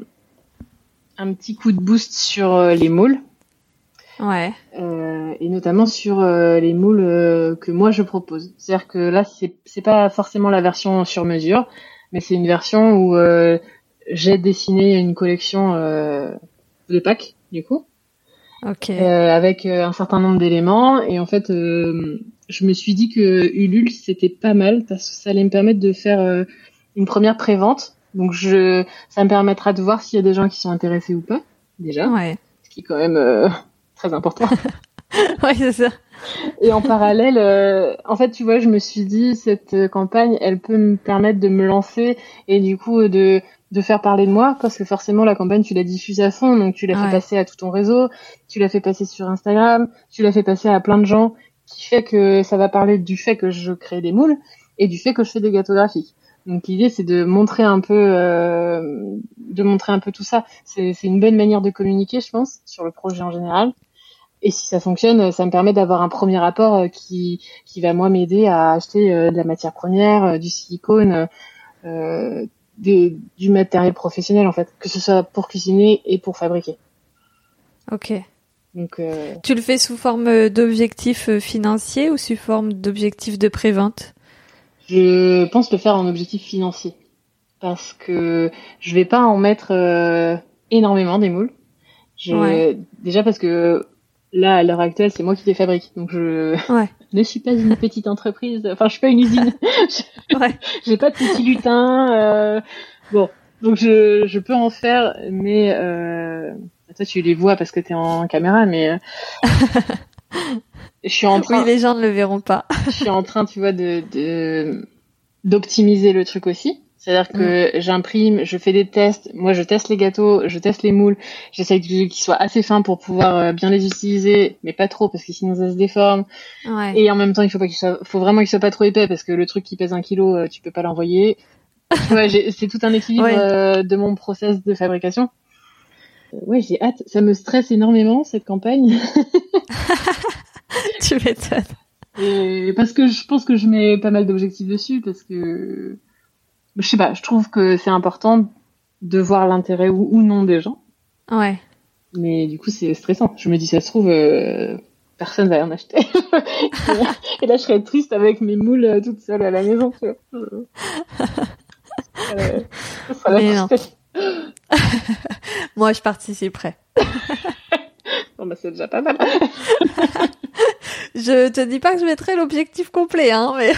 petit coup de boost sur les moules. Ouais. et notamment sur les moules que moi je propose. C'est-à-dire que là, c'est c'est pas forcément la version sur mesure, mais c'est une version où j'ai dessiné une collection de packs du coup. Ok. avec un certain nombre d'éléments et en fait je me suis dit que Ulule c'était pas mal parce que ça allait me permettre de faire une première prévente. Donc je, ça me permettra de voir s'il y a des gens qui sont intéressés ou pas déjà. Ouais. Ce qui est quand même très important. ouais, c'est ça. Et en parallèle, euh, en fait, tu vois, je me suis dit, cette euh, campagne, elle peut me permettre de me lancer et du coup de, de faire parler de moi, parce que forcément, la campagne, tu la diffuses à fond, donc tu l'as fait passer à tout ton réseau, tu l'as fait passer sur Instagram, tu l'as fait passer à plein de gens, qui fait que ça va parler du fait que je crée des moules et du fait que je fais des gâteaux graphiques. Donc l'idée c'est de montrer un peu, euh, de montrer un peu tout ça. C'est une bonne manière de communiquer, je pense, sur le projet en général. Et si ça fonctionne, ça me permet d'avoir un premier rapport euh, qui, qui va moi m'aider à acheter euh, de la matière première, euh, du silicone, euh, des, du matériel professionnel en fait, que ce soit pour cuisiner et pour fabriquer. Ok. Donc, euh... Tu le fais sous forme d'objectif financier ou sous forme d'objectif de prévente? Je pense le faire en objectif financier parce que je vais pas en mettre énormément des moules. Je... Déjà parce que là, à l'heure actuelle, c'est moi qui les fabrique. Donc je ne suis pas une petite entreprise. Enfin, je suis pas une usine. ouais. J'ai pas de petits lutins. Euh... Bon, donc je, je peux en faire, mais euh... toi tu les vois parce que tu es en caméra, mais euh, je suis en train. Oui, les gens ne le verront pas. je suis en train, tu vois, de d'optimiser le truc aussi. C'est-à-dire que mm. j'imprime, je fais des tests. Moi, je teste les gâteaux, je teste les moules. J'essaye qu'ils soient assez fins pour pouvoir euh, bien les utiliser, mais pas trop parce que sinon ça se déforme. Ouais. Et en même temps, il faut pas qu'il soit, faut vraiment qu'il soit pas trop épais parce que le truc qui pèse un kilo, euh, tu peux pas l'envoyer. ouais, c'est tout un équilibre euh, de mon process de fabrication. Ouais, j'ai hâte. Ça me stresse énormément cette campagne. tu m'étonnes. Et parce que je pense que je mets pas mal d'objectifs dessus parce que je sais pas, je trouve que c'est important de voir l'intérêt ou, non des gens. Ouais. Mais du coup, c'est stressant. Je me dis, ça se trouve, euh, personne va en acheter. et là, je serais triste avec mes moules euh, toute seule à la maison. Tu vois. Euh, Mais non. Moi, je participerai. bon, bah, c'est déjà pas mal. je te dis pas que je mettrai l'objectif complet, hein, mais.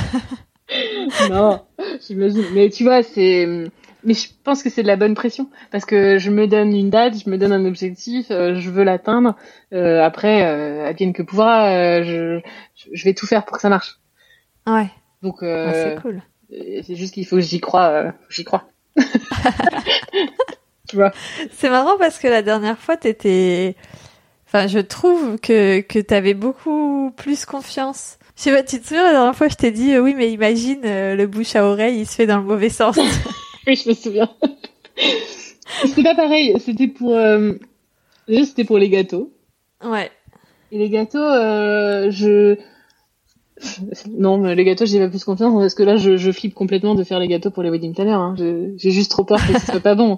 non, j'imagine. Mais tu vois, c'est. Mais je pense que c'est de la bonne pression parce que je me donne une date, je me donne un objectif, euh, je veux l'atteindre. Euh, après, euh, advienne que pourra, euh, je, je vais tout faire pour que ça marche. Ouais. Donc, ah, c'est cool. C'est juste qu'il faut que j'y crois. j'y crois. tu vois. C'est marrant parce que la dernière fois, t'étais. Enfin, je trouve que que t'avais beaucoup plus confiance je sais pas, tu te souviens la dernière fois je t'ai dit euh, oui mais imagine euh, le bouche à oreille il se fait dans le mauvais sens. oui je me souviens. c'était pas pareil, c'était pour euh... c'était pour les gâteaux. Ouais. Et les gâteaux euh, je non, mais les gâteaux, j'ai pas plus confiance parce que là, je, je flippe complètement de faire les gâteaux pour les wedding planners. Hein. J'ai juste trop peur que ce soit pas bon.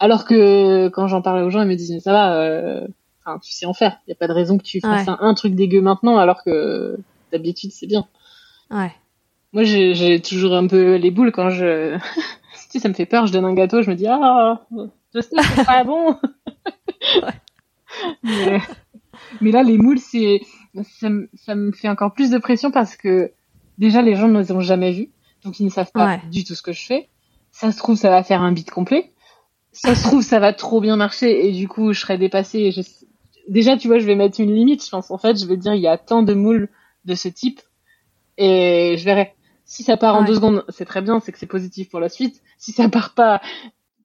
Alors que quand j'en parlais aux gens, ils me disaient ça va, euh... enfin, tu sais en faire. Il y a pas de raison que tu fasses un, truc dégueu maintenant, alors que d'habitude, c'est bien. Ouais. Moi, j'ai toujours un peu les boules quand je. tu sais, ça me fait peur, je donne un gâteau, je me dis, ah, je sais, c'est pas bon. mais, mais, là, les moules, c'est. Ça, ça, me fait encore plus de pression parce que déjà, les gens ne les ont jamais vus, donc ils ne savent pas du tout ce que je fais. Ça se trouve, ça va faire un beat complet. Ça se trouve, ça va trop bien marcher et du coup, je serai dépassée. Et je... Déjà, tu vois, je vais mettre une limite, je pense. En fait, je vais dire, il y a tant de moules de ce type et je verrai. Si ça part en deux secondes, c'est très bien, c'est que c'est positif pour la suite. Si ça part pas,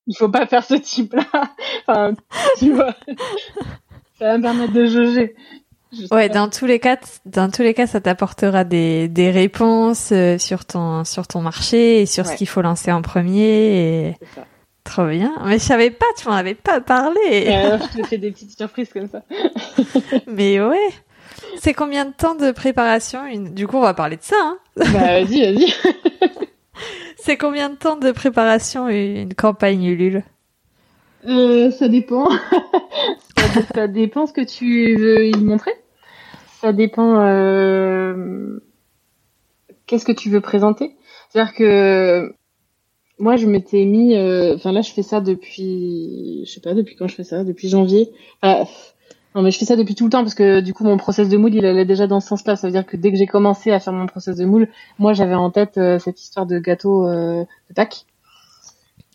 il faut pas faire ce type-là. enfin, tu vois, ça va me permettre de juger. Ouais, dans tous les cas, dans tous les cas, ça t'apportera des, des réponses euh, sur ton sur ton marché et sur ce qu'il faut lancer en premier. Et... Ça. Trop bien. Mais je savais pas, tu m'en avais pas parlé. je te fais des petites surprises comme ça. Mais ouais. C'est combien de temps de préparation Du coup, on va parler de ça. Hein bah vas-y, vas-y. C'est combien de temps de préparation une campagne Ulule euh, Ça dépend. ça, dépend ce que tu veux y montrer. Ça dépend. Euh... Qu'est-ce que tu veux présenter C'est-à-dire que moi, je m'étais mis, euh, enfin là, je fais ça depuis, je sais pas depuis quand je fais ça, depuis janvier. Enfin, non, mais je fais ça depuis tout le temps parce que du coup, mon process de moule, il allait déjà dans ce sens-là. Ça veut dire que dès que j'ai commencé à faire mon process de moule, moi, j'avais en tête euh, cette histoire de gâteau euh, de Pâques.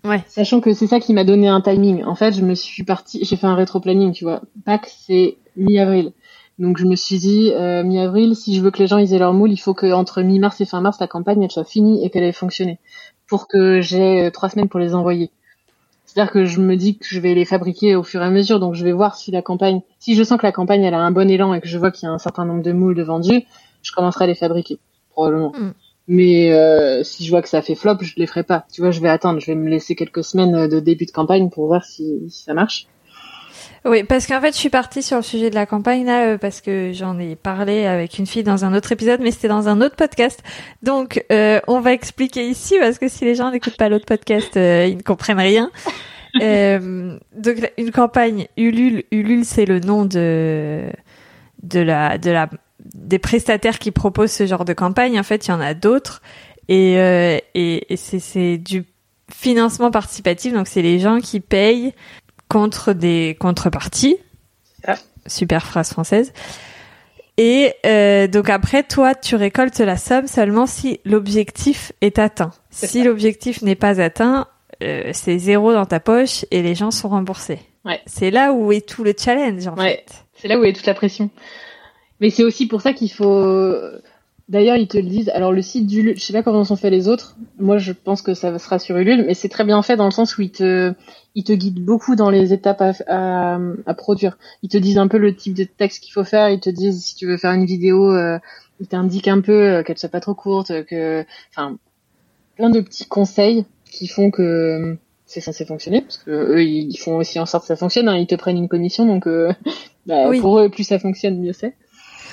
Ouais. Sachant que c'est ça qui m'a donné un timing. En fait, je me suis partie, j'ai fait un rétro-planning, tu vois. Pâques, c'est mi-avril. Donc je me suis dit, euh, mi-avril, si je veux que les gens ils aient leur moule, il faut que entre mi-mars et fin mars, la campagne elle soit finie et qu'elle ait fonctionné, pour que j'ai euh, trois semaines pour les envoyer. C'est-à-dire que je me dis que je vais les fabriquer au fur et à mesure, donc je vais voir si la campagne, si je sens que la campagne elle a un bon élan et que je vois qu'il y a un certain nombre de moules de vendus, je commencerai à les fabriquer, probablement. Mm. Mais euh, si je vois que ça fait flop, je les ferai pas. Tu vois, je vais attendre, je vais me laisser quelques semaines de début de campagne pour voir si, si ça marche. Oui, parce qu'en fait, je suis partie sur le sujet de la campagne là, euh, parce que j'en ai parlé avec une fille dans un autre épisode, mais c'était dans un autre podcast. Donc, euh, on va expliquer ici, parce que si les gens n'écoutent pas l'autre podcast, euh, ils ne comprennent rien. Euh, donc, une campagne Ulule, Ulule, c'est le nom de de la de la des prestataires qui proposent ce genre de campagne. En fait, il y en a d'autres, et euh, et, et c'est c'est du financement participatif. Donc, c'est les gens qui payent contre des contreparties. Ah. Super phrase française. Et euh, donc après, toi, tu récoltes la somme seulement si l'objectif est atteint. Si l'objectif n'est pas atteint, euh, c'est zéro dans ta poche et les gens sont remboursés. Ouais. C'est là où est tout le challenge en Ouais. fait. C'est là où est toute la pression. Mais c'est aussi pour ça qu'il faut. D'ailleurs, ils te le disent. Alors, le site d'Ulule, je sais pas comment sont faits les autres. Moi, je pense que ça sera sur Ulule, mais c'est très bien fait dans le sens où ils te, ils te guident beaucoup dans les étapes à, à, à produire. Ils te disent un peu le type de texte qu'il faut faire. Ils te disent si tu veux faire une vidéo, euh, ils t'indiquent un peu euh, qu'elle soit pas trop courte, que, enfin, plein de petits conseils qui font que euh, c'est censé fonctionner parce que eux ils font aussi en sorte que ça fonctionne. Hein. Ils te prennent une commission, donc euh, bah, Oui. pour eux plus ça fonctionne, mieux c'est.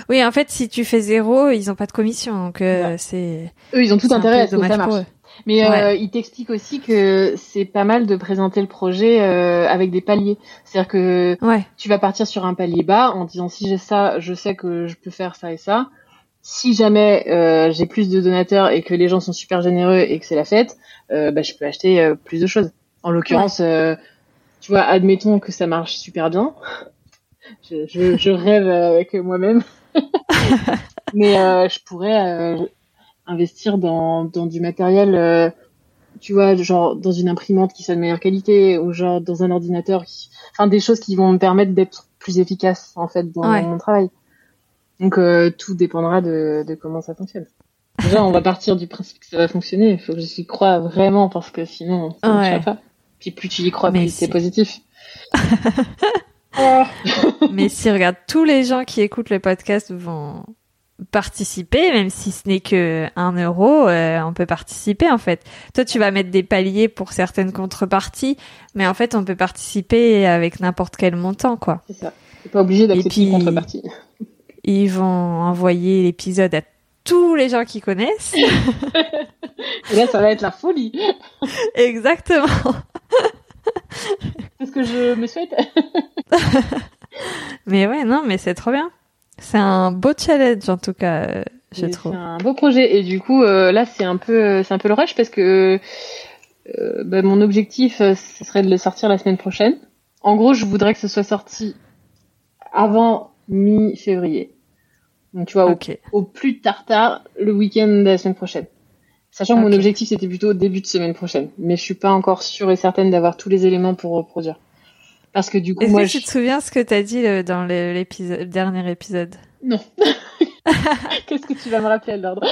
Oui, en fait, si tu fais zéro, ils ont pas de commission, donc euh, Ouais. c'est Eux, ils ont tout intérêt à ce que ça marche. Mais euh, Ouais. il t'explique aussi que c'est pas mal de présenter le projet euh, avec des paliers. C'est-à-dire que Ouais, tu vas partir sur un palier bas en disant si j'ai ça, je sais que je peux faire ça et ça. Si jamais euh, j'ai plus de donateurs et que les gens sont super généreux et que c'est la fête, euh, bah, je peux acheter euh, plus de choses. En l'occurrence, euh, tu vois, admettons que ça marche super bien. Je, je, je rêve avec moi-même. Mais euh, je pourrais euh, investir dans, dans du matériel, euh, tu vois, genre dans une imprimante qui soit de meilleure qualité ou genre dans un ordinateur, qui... enfin des choses qui vont me permettre d'être plus efficace en fait dans Ouais. mon travail. Donc tout dépendra de, de comment ça fonctionne. Déjà, on va partir du principe que ça va fonctionner. Il faut que j'y croie vraiment parce que sinon, ça ne Ouais. pas. Puis plus tu y crois, Mais plus c'est si. positif. Mais si regarde tous les gens qui écoutent le podcast vont participer, même si ce n'est que un euro, euh, on peut participer en fait. Toi, tu vas mettre des paliers pour certaines contreparties, mais en fait, on peut participer avec n'importe quel montant, quoi. C'est ça. T'es pas obligé d'accepter une contrepartie. Ils vont envoyer l'épisode à tous les gens qui connaissent. Et là, ça va être la folie. Exactement. C'est ce que je me souhaite. Mais ouais, non, mais c'est trop bien. C'est un beau challenge en tout cas, euh, je trouve. C'est un beau projet et du coup euh, là c'est un peu c'est un peu le rush parce que euh, bah, mon objectif euh, ce serait de le sortir la semaine prochaine. En gros, je voudrais que ce soit sorti avant mi-février. Donc tu vois au, Ok. au plus tard tard le week-end de la semaine prochaine. Sachant que mon objectif c'était plutôt début de semaine prochaine, mais je suis pas encore sûre et certaine d'avoir tous les éléments pour reproduire. Parce que du coup Est-ce moi que je... tu te souviens ce que t'as dit euh, dans le- l'épisode, dernier épisode non. Qu'est-ce que tu vas me rappeler à l'ordre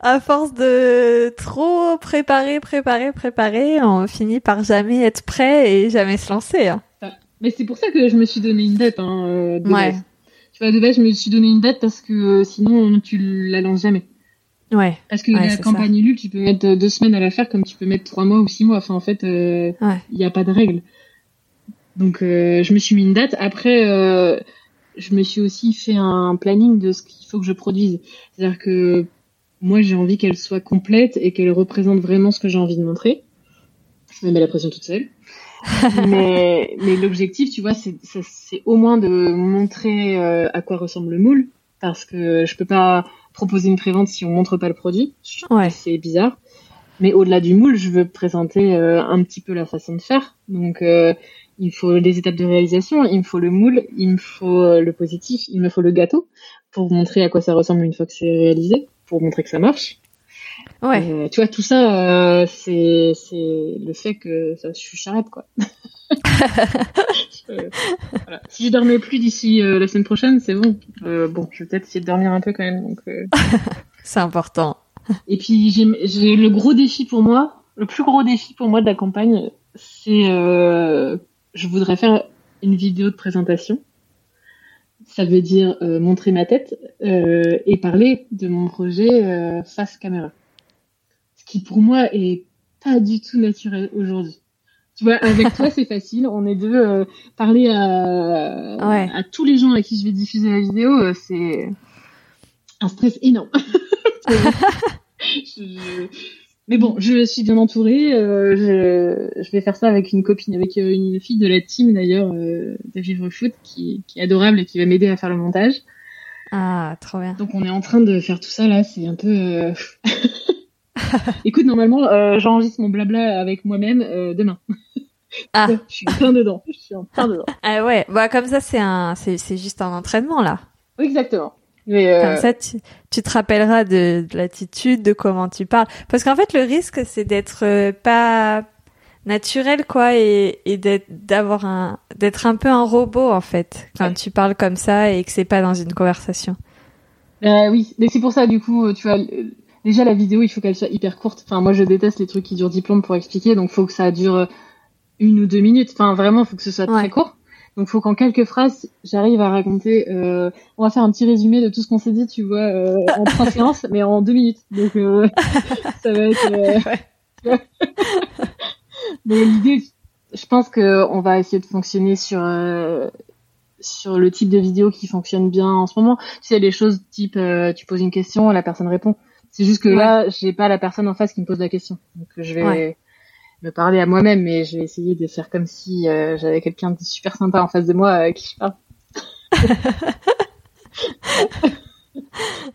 À force de trop préparer, préparer, préparer, on finit par jamais être prêt et jamais se lancer. hein. Mais c'est pour ça que je me suis donné une date. Hein, euh, de Ouais. base. Tu vois, de base, je me suis donné une date parce que euh, sinon, tu la lances jamais. Ouais, Parce que Ouais, la campagne Ulule, tu peux mettre euh, deux semaines à la faire comme tu peux mettre trois mois ou six mois. Enfin, en fait, il Ouais. n'y a pas de règle. Donc, euh, je me suis mis une date. Après, euh, je me suis aussi fait un planning de ce qu'il faut que je produise. C'est-à-dire que moi, j'ai envie qu'elle soit complète et qu'elle représente vraiment ce que j'ai envie de montrer. Je me mets la pression toute seule. mais mais l'objectif, tu vois, c'est au moins de montrer euh, à quoi ressemble le moule, parce que je peux pas proposer une prévente si on montre pas le produit. Ouais. C'est bizarre. Mais au-delà du moule, je veux présenter un petit peu la façon de faire. Donc il faut les étapes de réalisation, il me faut le moule, il me faut le positif, il me faut le gâteau pour montrer à quoi ça ressemble une fois que c'est réalisé, pour montrer que ça marche. Ouais. Tu vois, tout ça, euh, c'est le fait que ça, je suis charrette, quoi. euh, voilà. Si je dormais plus d'ici euh, la semaine prochaine, c'est bon. bon, je vais peut-être essayer de dormir un peu quand même. Donc. c'est important. Et puis j'ai le gros défi pour moi, le plus gros défi pour moi de la campagne, c'est je voudrais faire une vidéo de présentation ça veut dire euh, montrer ma tête euh, et parler de mon projet euh, face caméra. Qui pour moi est pas du tout naturel aujourd'hui. Tu vois, avec toi c'est facile, on est deux parler à, à tous les gens à qui je vais diffuser la vidéo, c'est un stress énorme. je, mais bon, je suis bien entourée. Euh, je, je, vais faire ça avec une copine, avec euh, une fille de la team d'ailleurs euh, de Vivre Foot, qui, qui, est adorable et qui va m'aider à faire le montage. Ah, trop bien. Donc on est en train de faire tout ça là. C'est un peu. Euh, Écoute, normalement, j'enregistre mon blabla avec moi-même demain. Ah. je suis plein dedans. Je suis en plein dedans. Ah ouais. Bah comme ça, c'est un, c'est, c'est juste un entraînement là. Oui, exactement. Mais euh... Comme ça, tu, tu, te rappelleras de, de l'attitude, de comment tu parles. Parce qu'en fait, le risque, c'est d'être euh, pas naturel, quoi, et, et d'avoir un, d'être un peu un robot, en fait, quand tu parles comme ça et que c'est pas dans une conversation. Euh, oui, mais c'est pour ça, du coup, tu vois, déjà la vidéo, il faut qu'elle soit hyper courte. Enfin, moi, je déteste les trucs qui durent diplôme pour expliquer, donc faut que ça dure une ou deux minutes. Enfin, vraiment, faut que ce soit très court. Donc, faut qu'en quelques phrases, j'arrive à raconter. Euh, on va faire un petit résumé de tout ce qu'on s'est dit, tu vois, euh, en trois séances, mais en deux minutes. Donc, euh, ça va être. Euh, mais l'idée, je pense que on va essayer de fonctionner sur euh, sur le type de vidéo qui fonctionne bien en ce moment. Tu sais, les choses type, euh, tu poses une question, la personne répond. C'est juste que là, j'ai pas la personne en face qui me pose la question. Donc, je vais me parler à moi-même, mais je vais essayer de faire comme si euh, j'avais quelqu'un de super sympa en face de moi avec qui je parle.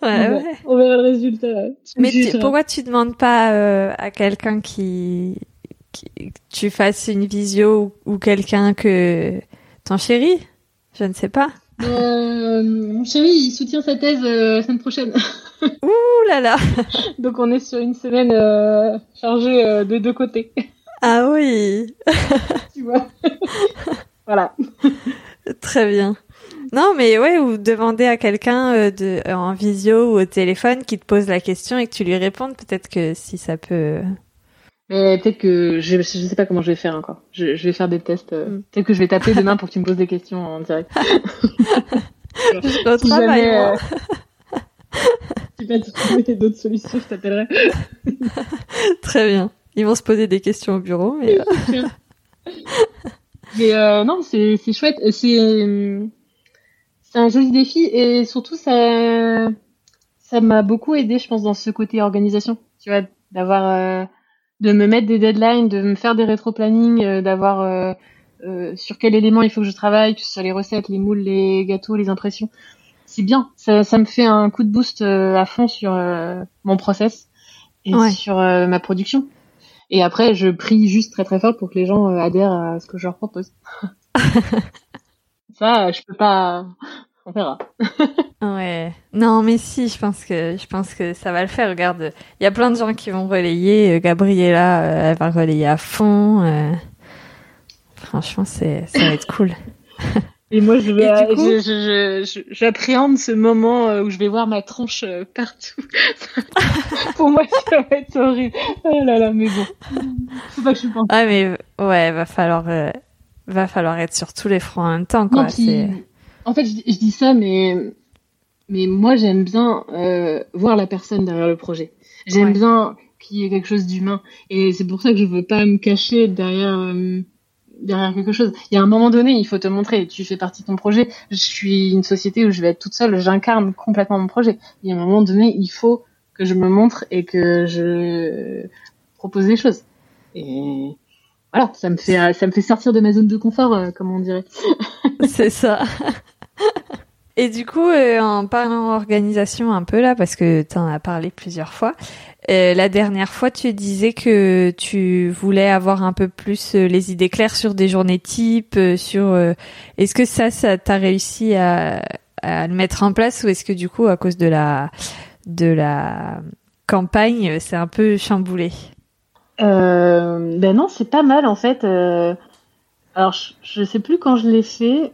ouais, ouais. On verra le résultat. Mais pourquoi tu demandes pas euh, à quelqu'un qui, qui tu fasses une visio ou, quelqu'un que ton chéri? Je ne sais pas. Euh, mon chéri, il soutient sa thèse la semaine prochaine. Ouh là là Donc on est sur une semaine chargée de deux côtés. Ah oui. tu vois. voilà. Très bien. Non, mais ouais, ou demander à quelqu'un euh, de en visio ou au téléphone qui te pose la question et que tu lui répondes. Peut-être que si ça peut. Mais peut-être que je, je sais pas comment je vais faire encore. Je, vais faire des tests. Euh, mm. Peut-être que je vais t'appeler demain pour que tu me poses des questions en direct. je travail. Jamais, tu vas trouver d'autres solutions, je t'appellerai. Très bien. Ils vont se poser des questions au bureau, mais. Euh. mais euh, non, c'est c'est chouette. C'est c'est un joli défi et surtout ça ça m'a beaucoup aidé, je pense, dans ce côté organisation. Tu vois, d'avoir euh, de me mettre des deadlines, de me faire des rétro-planning, euh, d'avoir euh, sur quel élément il faut que je travaille, que ce soit les recettes, les moules, les gâteaux, les impressions. C'est bien. Ça, ça me fait un coup de boost à fond sur mon process et sur ma production. Et après, je prie juste très très fort pour que les gens euh, adhèrent à ce que je leur propose. Ça, je peux pas. On verra. ouais. Non, mais si, je pense que je pense que ça va le faire. Regarde, il y a plein de gens qui vont relayer. Euh, Gabriella, euh, elle va relayer à fond. Franchement, c'est ça va être cool. Et moi, je vais, j'appréhende ce moment euh, où je vais voir ma tronche euh, partout. Pour moi, ça va être horrible. Oh là là, mais bon. Faut pas que je pense. Ah, mais ouais, va falloir, euh, va falloir être sur tous les fronts en même temps, quoi. En fait, je, dis ça, mais, mais moi, j'aime bien voir la personne derrière le projet. J'aime bien qu'il y ait quelque chose d'humain. Et c'est pour ça que je veux pas me cacher derrière derrière quelque chose. Il y a un moment donné, il faut te montrer. Tu fais partie de ton projet. Je suis une société où je vais être toute seule. J'incarne complètement mon projet. Il y a un moment donné, il faut que je me montre et que je propose des choses. Et voilà, ça me fait, ça me fait sortir de ma zone de confort, euh, comme on dirait. C'est ça. Et du coup, euh, en parlant organisation un peu là, parce que tu en as parlé plusieurs fois, euh, la dernière fois, tu disais que tu voulais avoir un peu plus euh, les idées claires sur des journées types, sur. est-ce que ça, ça t'a réussi à, le mettre en place, ou est-ce que du coup, à cause de la de la campagne, c'est un peu chamboulé? Ben non, c'est pas mal en fait. alors, je, je sais plus quand je l'ai fait.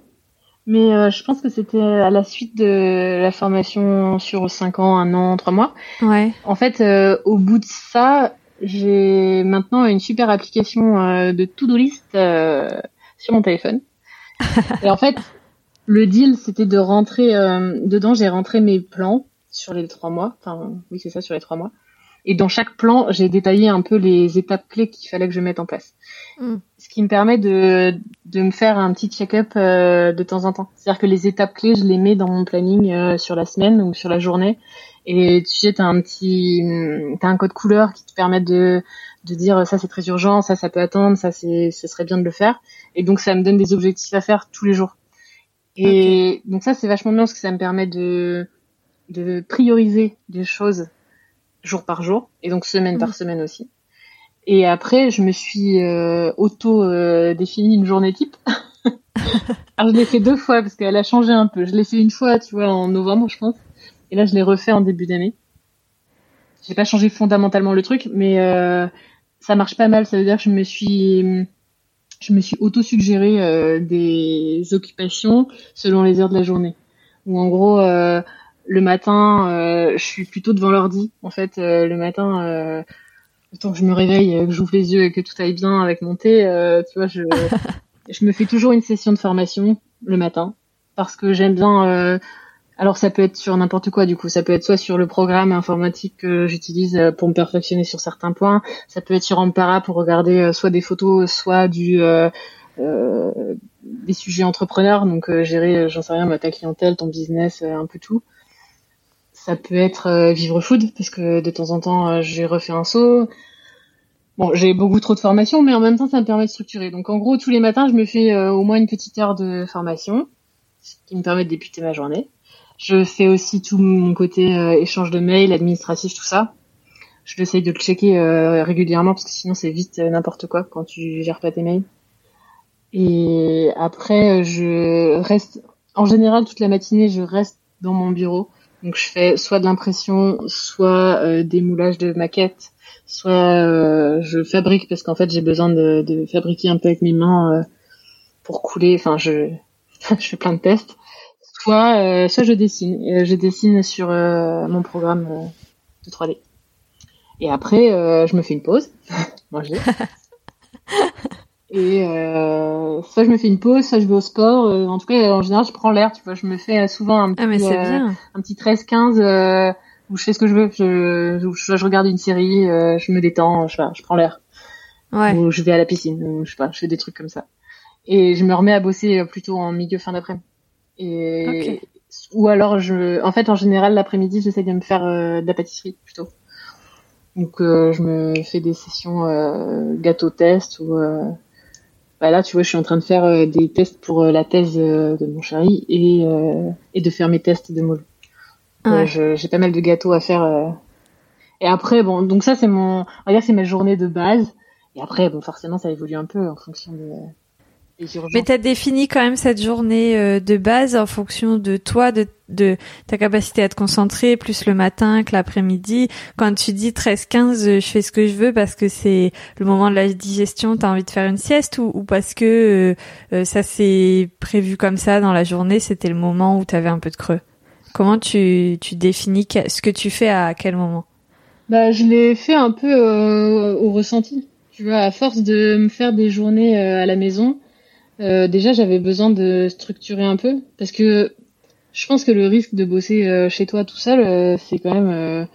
Mais euh, je pense que c'était à la suite de la formation sur 5 ans, 1 an, 3 mois. Ouais. En fait, euh, au bout de ça, j'ai maintenant une super application euh, de to-do list sur mon téléphone. Et en fait, le deal, c'était de rentrer dedans. J'ai rentré mes plans sur les 3 mois. Enfin, oui, c'est ça, sur les 3 mois. Et dans chaque plan, j'ai détaillé un peu les étapes clés qu'il fallait que je mette en place. Mm ce qui me permet de, de me faire un petit check-up euh, de temps en temps. C'est-à-dire que les étapes clés, je les mets dans mon planning euh, sur la semaine ou sur la journée. Et tu sais, t'as un petit, t'as un code couleur qui te permet de, de dire ça c'est très urgent, ça ça peut attendre, ça c'est, ce serait bien de le faire. Et donc ça me donne des objectifs à faire tous les jours. Et donc ça c'est vachement bien parce que ça me permet de, de prioriser des choses jour par jour et donc semaine par mmh. semaine aussi. Et après, je me suis euh, auto euh, une journée type. Alors je l'ai fait deux fois parce qu'elle a changé un peu. Je l'ai fait une fois, tu vois, en novembre, je pense. Et là, je l'ai refait en début d'année. J'ai pas changé fondamentalement le truc, mais euh, ça marche pas mal. Ça veut dire que je me suis, je me suis auto-suggéré euh, des occupations selon les heures de la journée. Ou en gros, euh, le matin, je suis plutôt devant l'ordi. En fait, le matin Autant que je me réveille, euh, que j'ouvre les yeux et que tout aille bien avec mon thé, euh, tu vois, je, je me fais toujours une session de formation le matin parce que j'aime bien. Euh, alors ça peut être sur n'importe quoi du coup, ça peut être soit sur le programme informatique que j'utilise pour me perfectionner sur certains points, ça peut être sur Ampara pour regarder soit des photos, soit du euh, des sujets entrepreneurs, donc gérer, j'en sais rien, ta clientèle, ton business, un peu tout. Ça peut être euh, vivre food parce que de temps en temps euh, j'ai refait un saut. Bon, j'ai beaucoup trop de formation, mais en même temps ça me permet de structurer. Donc en gros tous les matins je me fais euh, au moins une petite heure de formation, ce qui me permet de débuter ma journée. Je fais aussi tout mon côté échange de mails, administratif, tout ça. Je essaye de le checker régulièrement parce que sinon c'est vite n'importe quoi quand tu gères pas tes mails. Et après, je reste, en général, toute la matinée, je reste dans mon bureau donc je fais soit de l'impression, soit euh, des moulages de maquettes, soit euh, je fabrique parce qu'en fait j'ai besoin de, fabriquer un peu avec mes mains euh, pour couler. Enfin je fais plein de tests. Soit soit je dessine. je dessine sur mon programme de 3D. Et après je me fais une pause, manger. Et euh, soit je me fais une pause, soit je vais au sport. Euh, en tout cas, en général, je prends l'air. Tu vois, je me fais souvent un ah, petit, euh, un petit 13-15 euh, où je fais ce que je veux. Je, je, je regarde une série, je me détends, je, je prends l'air. Ouais. Ou je vais à la piscine, ou je sais pas, je fais des trucs comme ça. Et je me remets à bosser plutôt en milieu fin d'après-midi. Et ou alors je, en fait, en général, l'après-midi, j'essaie de me faire de la pâtisserie plutôt. Donc je me fais des sessions gâteau test ou bah là, tu vois, je suis en train de faire euh, des tests pour euh, la thèse euh, de mon chéri et, et de faire mes tests de moule. J'ai pas mal de gâteaux à faire. Et après, bon, donc ça, c'est mon, on va dire, c'est ma journée de base. Et après, bon, forcément, ça évolue un peu en fonction de, mais tu as défini quand même cette journée euh, de base en fonction de toi, de, de ta capacité à te concentrer, plus le matin que l'après-midi. Quand tu dis 13-15, euh, je fais ce que je veux parce que c'est le moment de la digestion, tu as envie de faire une sieste ou, ou parce que euh, ça s'est prévu comme ça dans la journée, c'était le moment où tu avais un peu de creux. Comment tu, tu définis ce que tu fais à quel moment? Bah, Je l'ai fait un peu au ressenti. Tu vois, à force de me faire des journées à la maison, euh, déjà, j'avais besoin de structurer un peu parce que je pense que le risque de bosser euh, chez toi tout seul, euh, c'est quand même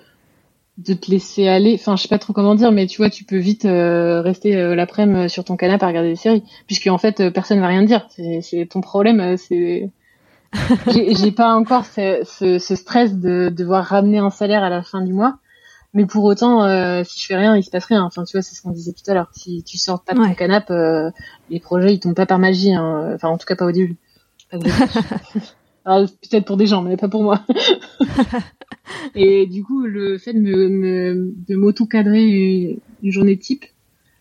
de te laisser aller. Enfin, je sais pas trop comment dire, mais tu vois, tu peux vite rester l'après-midi sur ton canapé à regarder des séries, puisque en fait, personne va rien dire. C'est ton problème. C'est j'ai pas encore ce, ce, ce, stress de devoir ramener un salaire à la fin du mois. Mais pour autant, euh, si je fais rien, il se passe rien. Enfin, tu vois, c'est ce qu'on disait tout à l'heure. Si tu sors pas de ton canapé, euh, les projets ils tombent pas par magie. Hein. Enfin, en tout cas pas au début. peut-être pour des gens, mais pas pour moi. et du coup, le fait de me, de m'auto-cadrer une, journée type,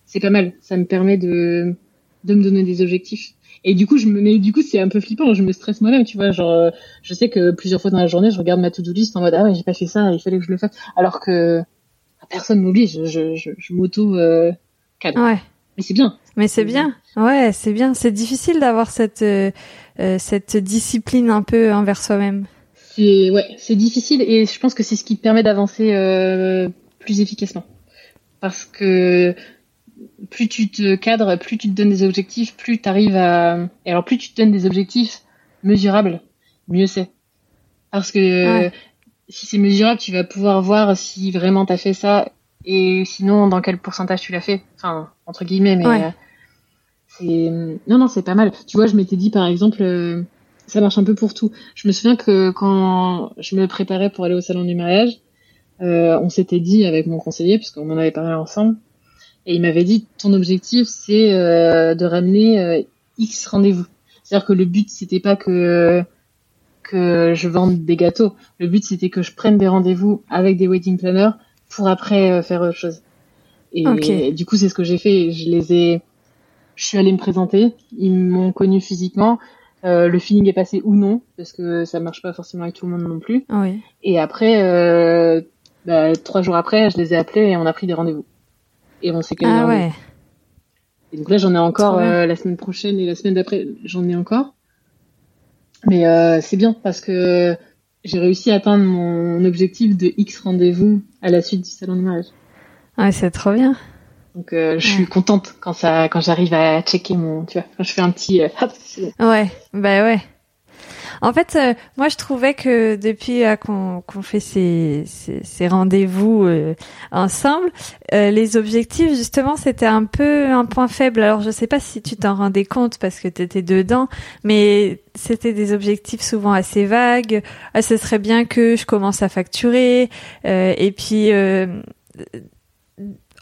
c'est pas mal. Ça me permet de, de me donner des objectifs. Et du coup, je me, mais du coup, c'est un peu flippant. Je me stresse moi-même, tu vois. Genre, je sais que plusieurs fois dans la journée, je regarde ma to-do list en mode ah ouais, j'ai pas fait ça, il fallait que je le fasse. Alors que personne m'oblige. Je, je, je, m'auto euh, cadre. Ouais. Mais c'est bien. Mais c'est bien. Ouais, c'est bien. C'est difficile d'avoir cette euh, euh, cette discipline un peu envers soi-même. C'est ouais, c'est difficile et je pense que c'est ce qui te permet d'avancer euh, plus efficacement. Parce que plus tu te cadres, plus tu te donnes des objectifs, plus tu arrives à et alors plus tu te donnes des objectifs mesurables, mieux c'est. Parce que si c'est mesurable, tu vas pouvoir voir si vraiment tu as fait ça et sinon dans quel pourcentage tu l'as fait? Enfin, entre guillemets, mais euh, c'est non non c'est pas mal. Tu vois, je m'étais dit par exemple, euh, ça marche un peu pour tout. Je me souviens que quand je me préparais pour aller au salon du mariage, euh, on s'était dit avec mon conseiller, puisqu'on en avait parlé ensemble, et il m'avait dit ton objectif c'est de ramener X rendez-vous. C'est-à-dire que le but c'était pas que que je vende des gâteaux. Le but, c'était que je prenne des rendez-vous avec des wedding planners pour après euh, faire autre chose. Et du coup, c'est ce que j'ai fait. Je les ai, je suis allée me présenter. Ils m'ont connu physiquement. Euh, le feeling est passé ou non, parce que ça marche pas forcément avec tout le monde non plus. Oui. Et après, euh, bah, trois jours après, je les ai appelés et on a pris des rendez-vous. Et on s'est Ah ouais. Et donc là, j'en ai encore euh, la semaine prochaine et la semaine d'après, j'en ai encore. Mais euh, c'est bien parce que j'ai réussi à atteindre mon objectif de X rendez-vous à la suite du salon de mariage. Ouais, c'est trop bien. Donc euh, je suis contente quand ça quand j'arrive à checker mon tu vois quand je fais un petit euh, ouais bah ouais en fait, euh, moi, je trouvais que depuis euh, qu'on fait ces, ces, rendez-vous euh, ensemble, les objectifs, justement, c'était un peu un point faible. Alors, je sais pas si tu t'en rendais compte parce que tu étais dedans, mais c'était des objectifs souvent assez vagues. Ah, ce serait bien que je commence à facturer. et puis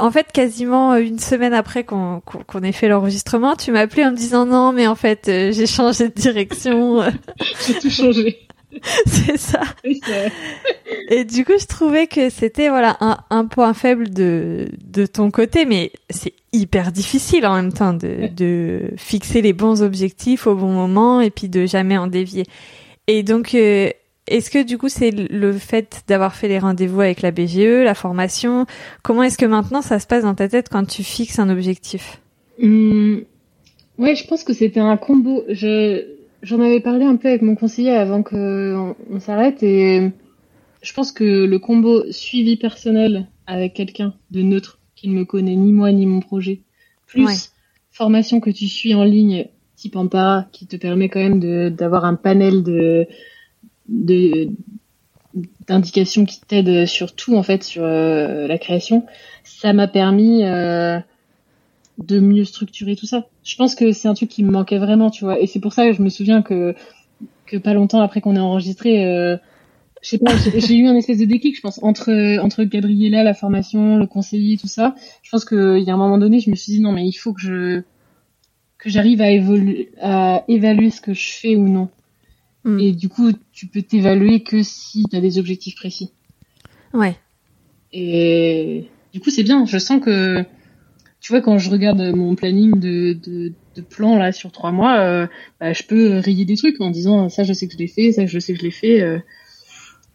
en fait, quasiment une semaine après qu'on ait fait l'enregistrement, tu m'as appelé en me disant non, mais en fait, euh, j'ai changé de direction. j'ai tout changé. c'est ça. Et du coup, je trouvais que c'était voilà un, un, point faible de de ton côté, mais c'est hyper difficile en même temps de, de fixer les bons objectifs au bon moment et puis de jamais en dévier. Et donc, euh, est-ce que du coup c'est le fait d'avoir fait les rendez-vous avec la BGE, la formation? Comment est-ce que maintenant ça se passe dans ta tête quand tu fixes un objectif? Mmh, Ouais, je pense que c'était un combo. Je j'en avais parlé un peu avec mon conseiller avant qu'on on, s'arrête et je pense que le combo suivi personnel avec quelqu'un de neutre qui ne me connaît ni moi ni mon projet, plus formation que tu suis en ligne type en para qui te permet quand même d'avoir un panel de d'indications qui t'aident sur tout en fait sur euh, la création, ça m'a permis euh, de mieux structurer tout ça. Je pense que c'est un truc qui me manquait vraiment, tu vois. Et c'est pour ça que je me souviens que que pas longtemps après qu'on ait enregistré, euh, je sais pas, j'ai eu un espèce de déclic, je pense, entre entre Gabriella, la formation, le conseiller, tout ça. Je pense qu'il y a un moment donné, je me suis dit non mais il faut que je que j'arrive à à évaluer ce que je fais ou non. Mm. Et du coup, tu peux t'évaluer que si tu as des objectifs précis. Ouais. Et du coup, c'est bien. Je sens que, tu vois, quand je regarde mon planning de, de, de plan là sur trois mois, euh, bah, je peux rayer des trucs en disant ça, je sais que je l'ai fait, ça, je sais que je l'ai fait. Euh.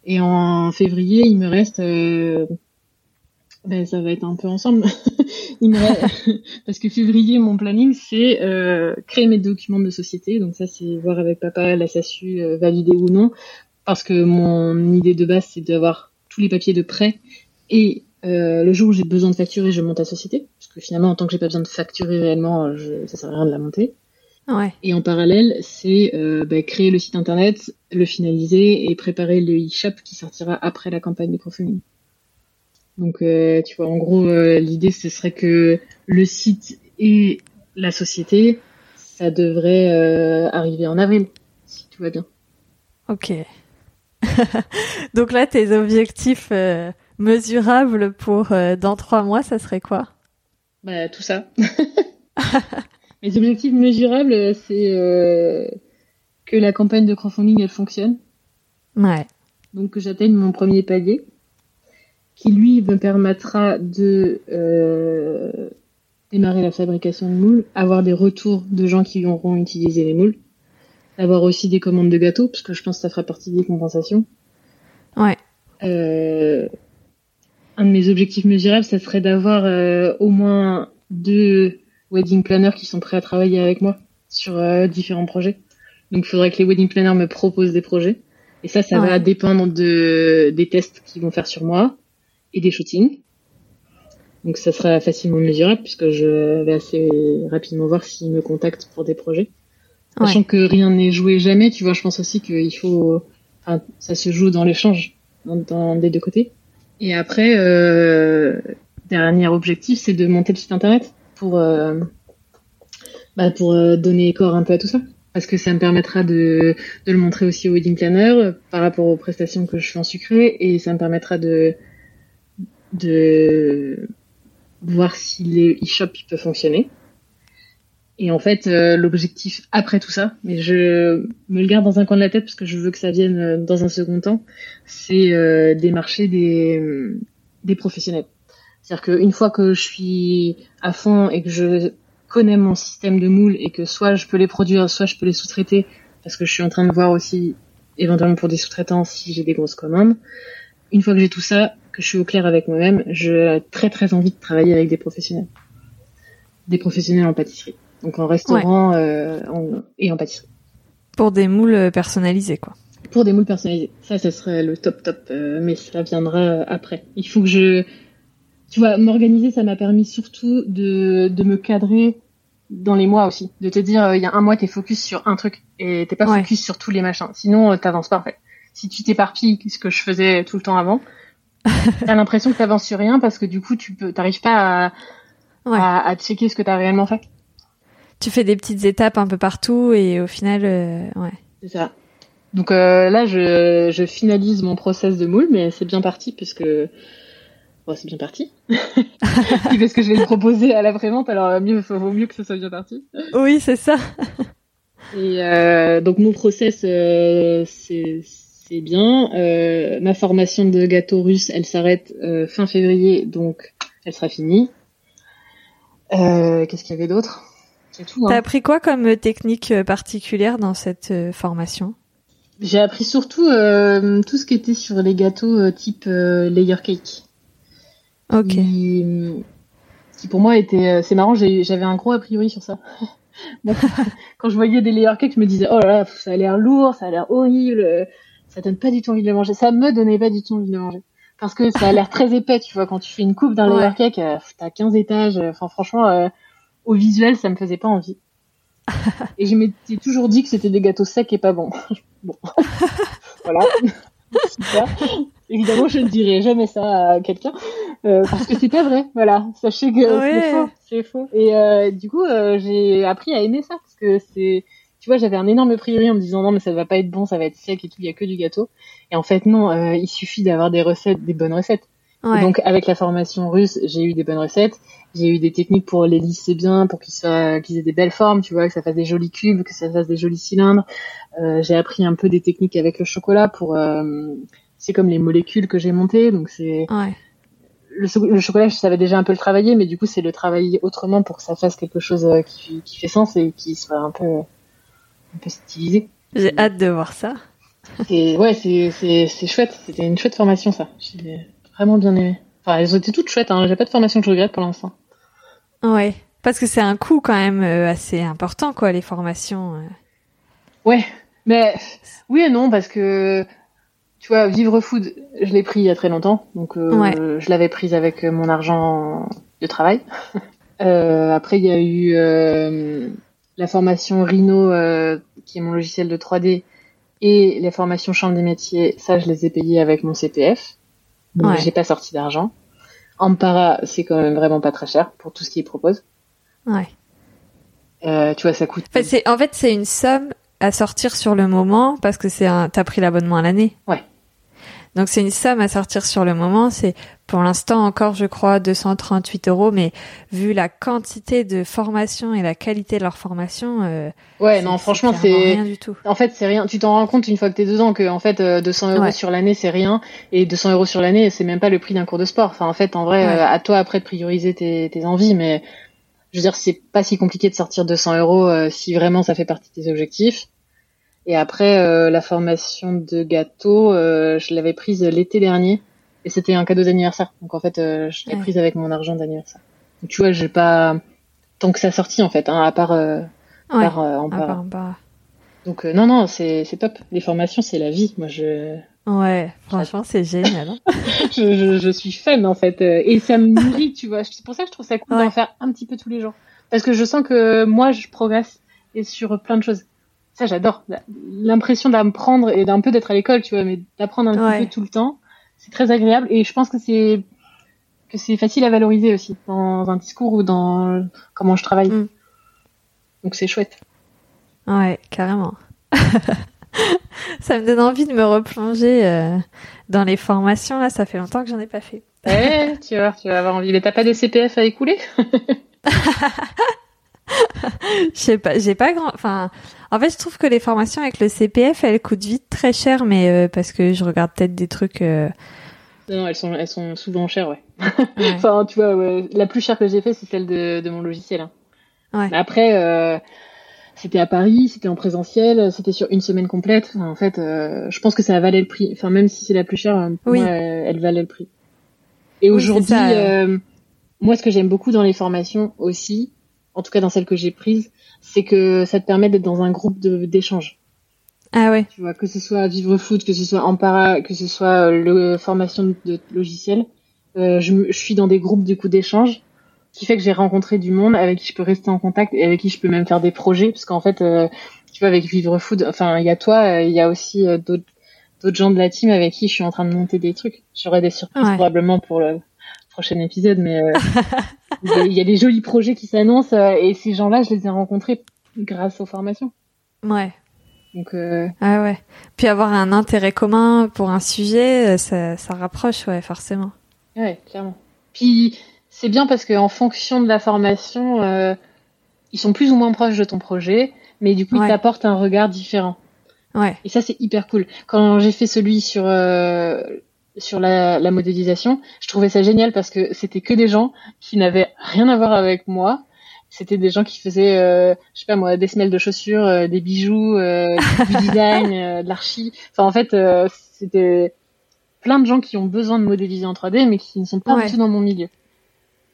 et en février, il me reste euh, ben, ça va être un peu ensemble. Parce que février, mon planning, c'est euh, créer mes documents de société. Donc ça, c'est voir avec papa la SASU euh, valider ou non. Parce que mon idée de base, c'est d'avoir tous les papiers de prêt. Et euh, le jour où j'ai besoin de facturer, je monte la société. Parce que finalement, en tant que j'ai pas besoin de facturer réellement, je, ça sert à rien de la monter. Ouais. Et en parallèle, c'est euh, ben, créer le site internet, le finaliser et préparer le e-shop qui sortira après la campagne de crowdfunding. Donc, euh, tu vois, en gros, euh, l'idée, ce serait que le site et la société, ça devrait euh, arriver en avril, si tout va bien. Ok. Donc là, tes objectifs mesurables pour dans trois mois, ça serait quoi? Bah, tout ça. Mes objectifs mesurables, c'est que la campagne de crowdfunding elle fonctionne. Ouais. Donc que j'atteigne mon premier palier, qui lui me permettra de euh, démarrer la fabrication de moules, avoir des retours de gens qui auront utilisé les moules, avoir aussi des commandes de gâteaux, parce que je pense que ça fera partie des compensations. Ouais. Euh, un de mes objectifs mesurables, ça serait d'avoir euh, au moins deux wedding planners qui sont prêts à travailler avec moi sur euh, différents projets. Donc il faudrait que les wedding planners me proposent des projets. Et ça, ça Ouais. va dépendre de, des tests qu'ils vont faire sur moi et des shootings. Donc ça sera facilement mesurable puisque je vais assez rapidement voir s'ils me contactent pour des projets. Ouais. Sachant que rien n'est joué jamais, tu vois, je pense aussi qu'il faut, enfin, ça se joue dans l'échange, dans, dans- des deux côtés. Et après, euh, dernier objectif, c'est de monter le site internet pour, euh, bah, pour euh, donner corps un peu à tout ça. Parce que ça me permettra de, de le montrer aussi au wedding planner par rapport aux prestations que je fais en sucré et ça me permettra de, de voir si les e-shop il peut fonctionner. Et en fait, euh, l'objectif après tout ça, mais je me le garde dans un coin de la tête parce que je veux que ça vienne euh, dans un second temps, c'est euh, démarcher des, des professionnels. C'est-à-dire qu'une fois que je suis à fond et que je connais mon système de moule et que soit je peux les produire, soit je peux les sous-traiter, parce que je suis en train de voir aussi éventuellement pour des sous-traitants si j'ai des grosses commandes. Une fois que j'ai tout ça, que je suis au clair avec moi-même, j'ai très très envie de travailler avec des professionnels. Des professionnels en pâtisserie. Donc en restaurant euh, en- et en pâtisserie. Pour des moules personnalisés, quoi. Pour des moules personnalisés. Ça, ça serait le top top, euh, mais ça viendra euh, après. Il faut que je... Tu vois, m'organiser, ça m'a permis surtout de, de me cadrer dans les mois aussi. De te dire, euh, il y a un mois, t'es focus sur un truc et t'es pas Ouais. focus sur tous les machins. Sinon, euh, t'avances pas en fait. Si tu t'éparpilles, ce que je faisais tout le temps avant, t'as l'impression que t'avances sur rien parce que du coup, tu peux, t'arrives pas à, Ouais. à, à checker ce que t'as réellement fait. Tu fais des petites étapes un peu partout et au final, euh, ouais. C'est ça. Donc euh, là, je, je finalise mon process de moule, mais c'est bien parti puisque bon, c'est bien parti. Parce que je vais le proposer à la prévente, alors mieux vaut mieux que ce soit bien parti. Oui, c'est ça. Et euh, donc mon process, euh, c'est c'est bien. Euh, ma formation de gâteau russe, elle s'arrête euh, fin février, donc elle sera finie. Euh, Qu'est-ce qu'il y avait d'autre? C'est tout. hein. T'as appris quoi comme technique particulière dans cette formation? J'ai appris surtout tout ce qui était sur les gâteaux type layer cake. Ok. Qui, qui pour moi était, c'est marrant, j'avais un gros a priori sur ça. Moi, quand je voyais des layer cakes, je me disais oh là là, ça a l'air lourd, ça a l'air horrible, ça donne pas du tout envie de le manger. Ça me donnait pas du tout envie de le manger. Parce que ça a l'air très épais, tu vois, quand tu fais une coupe d'un Ouais. layer cake, euh, t'as 15 étages, euh, enfin franchement, euh, au visuel, ça me faisait pas envie. et je m'étais toujours dit que c'était des gâteaux secs et pas bons. bon. voilà. Super. Évidemment, je ne dirai jamais ça à quelqu'un euh, parce que c'est pas vrai. Voilà, sachez que Ouais. c'est faux, c'est faux. Et euh, du coup, euh, j'ai appris à aimer ça parce que c'est, tu vois, j'avais un énorme a priori en me disant non mais ça va pas être bon, ça va être sec et tout, il y a que du gâteau. Et en fait non, euh, il suffit d'avoir des recettes, des bonnes recettes. Ouais. donc avec la formation russe, j'ai eu des bonnes recettes, j'ai eu des techniques pour les lisser bien, pour qu'ils soient, qu'ils aient des belles formes, tu vois, que ça fasse des jolis cubes, que ça fasse des jolis cylindres. Euh, j'ai appris un peu des techniques avec le chocolat pour, euh, c'est comme les molécules que j'ai montées, donc c'est Ouais. le, so- le chocolat, je savais déjà un peu le travailler, mais du coup c'est le travailler autrement pour que ça fasse quelque chose qui, qui fait sens et qui soit un peu, un peu stylisé. J'ai hâte de voir ça. Et ouais, c'est chouette. C'était une chouette formation ça. J'ai vraiment bien aimé. Enfin, elles ont été toutes chouettes. Hein. J'ai pas de formation que je regrette pour l'instant. Ouais. Parce que c'est un coût quand même euh, assez important, quoi, les formations. euh. Ouais, mais oui et non parce que tu vois, Vivre Food, je l'ai pris il y a très longtemps, donc euh, Ouais. je l'avais prise avec mon argent de travail. Euh, après, il y a eu euh, la formation Rhino, euh, qui est mon logiciel de 3D, et les formations Chambre des métiers. Ça, je les ai payées avec mon CPF, donc Ouais. j'ai pas sorti d'argent. Ampara, c'est quand même vraiment pas très cher pour tout ce qu'ils proposent. Ouais. Euh, tu vois, ça coûte. En fait, c'est, en fait, c'est une somme à sortir sur le moment parce que c'est un, t'as pris l'abonnement à l'année. Ouais. Donc c'est une somme à sortir sur le moment. C'est pour l'instant encore, je crois, 238 euros, mais vu la quantité de formation et la qualité de leur formation, euh, ouais, non, franchement, c'est rien du tout. En fait, c'est rien. Tu t'en rends compte une fois que t'es dedans que en fait, 200 euros sur l'année, c'est rien, et 200 euros sur l'année, c'est même pas le prix d'un cours de sport. Enfin, en fait, en vrai, à toi après de prioriser tes, tes envies, mais je veux dire, c'est pas si compliqué de sortir 200 euros si vraiment ça fait partie de tes objectifs. Et après, euh, la formation de gâteau, euh, je l'avais prise l'été dernier et c'était un cadeau d'anniversaire. Donc en fait, euh, je l'ai prise avec mon argent d'anniversaire. Donc tu vois, j'ai pas tant que ça sorti en fait, hein, à part, par, en bas. Donc non non, c'est c'est top. Les formations, c'est la vie. Moi je. Ouais, franchement, c'est génial. Hein. je, je, je, suis fan en fait, et ça me nourrit, tu vois. C'est pour ça que je trouve ça cool d'en faire un petit peu tous les jours, parce que je sens que moi, je progresse et sur plein de choses ça j'adore. L'impression d'apprendre et d'un peu d'être à l'école tu vois mais d'apprendre un petit peu tout le temps c'est très agréable et je pense que c'est que c'est facile à valoriser aussi dans un discours ou dans comment je travaille. Mm. donc c'est chouette. Ouais carrément. Ça me donne envie de me replonger euh, dans les formations là. Ça fait longtemps que j'en ai pas fait. Ouais tu vas tu vas avoir envie. Mais t'as pas des CPF à écouler? je sais pas, j'ai pas grand. Enfin, en fait, je trouve que les formations avec le CPF, elles coûtent vite très cher, mais euh, parce que je regarde peut-être des trucs. Euh, non, elles sont, elles sont souvent chères, ouais. enfin, tu vois, la plus chère que j'ai fait, c'est celle de, de, mon logiciel. Hein. Ouais. Après, euh, c'était à Paris, c'était en présentiel, c'était sur une semaine complète. en fait, je pense que ça valait le prix. Enfin, même si c'est la plus chère, oui. moi, elle valait le prix. Et aujourd'hui, moi, ce que j'aime beaucoup dans les formations aussi, en tout cas dans celle que j'ai prise, c'est que ça te permet d'être dans un groupe d'échange. Ah ouais. Tu vois, que ce soit Vivre Foot, que ce soit Ampara, que ce soit euh, le formation de logiciel, euh, je, je, suis dans des groupes du coup d'échange, qui fait que j'ai rencontré du monde avec qui je peux rester en contact et avec qui je peux même faire des projets, parce qu'en fait, euh, tu vois, avec Vivre Food, enfin, il y a toi, il y a aussi d'autres d'autres gens de la team avec qui je suis en train de monter des trucs. J'aurai des surprises probablement pour le prochain épisode, mais euh, il y a des jolis projets qui s'annoncent euh, et ces gens-là, je les ai rencontrés grâce aux formations. Ouais. Donc euh... ah ouais. Puis avoir un intérêt commun pour un sujet, ça, ça rapproche, ouais, forcément. Ouais, clairement. Puis c'est bien parce qu'en fonction de la formation, euh, ils sont plus ou moins proches de ton projet, mais du coup ils t'apportent un regard différent. Ouais. Et ça c'est hyper cool. Quand j'ai fait celui sur euh, sur la, la, modélisation, je trouvais ça génial parce que c'était que des gens qui n'avaient rien à voir avec moi. C'était des gens qui faisaient, euh, je sais pas moi, des semelles de chaussures, euh, des bijoux, euh, du design, euh, de l'archi. Enfin, en fait, c'était plein de gens qui ont besoin de modéliser en 3D, mais qui ne sont pas du tout dans mon milieu.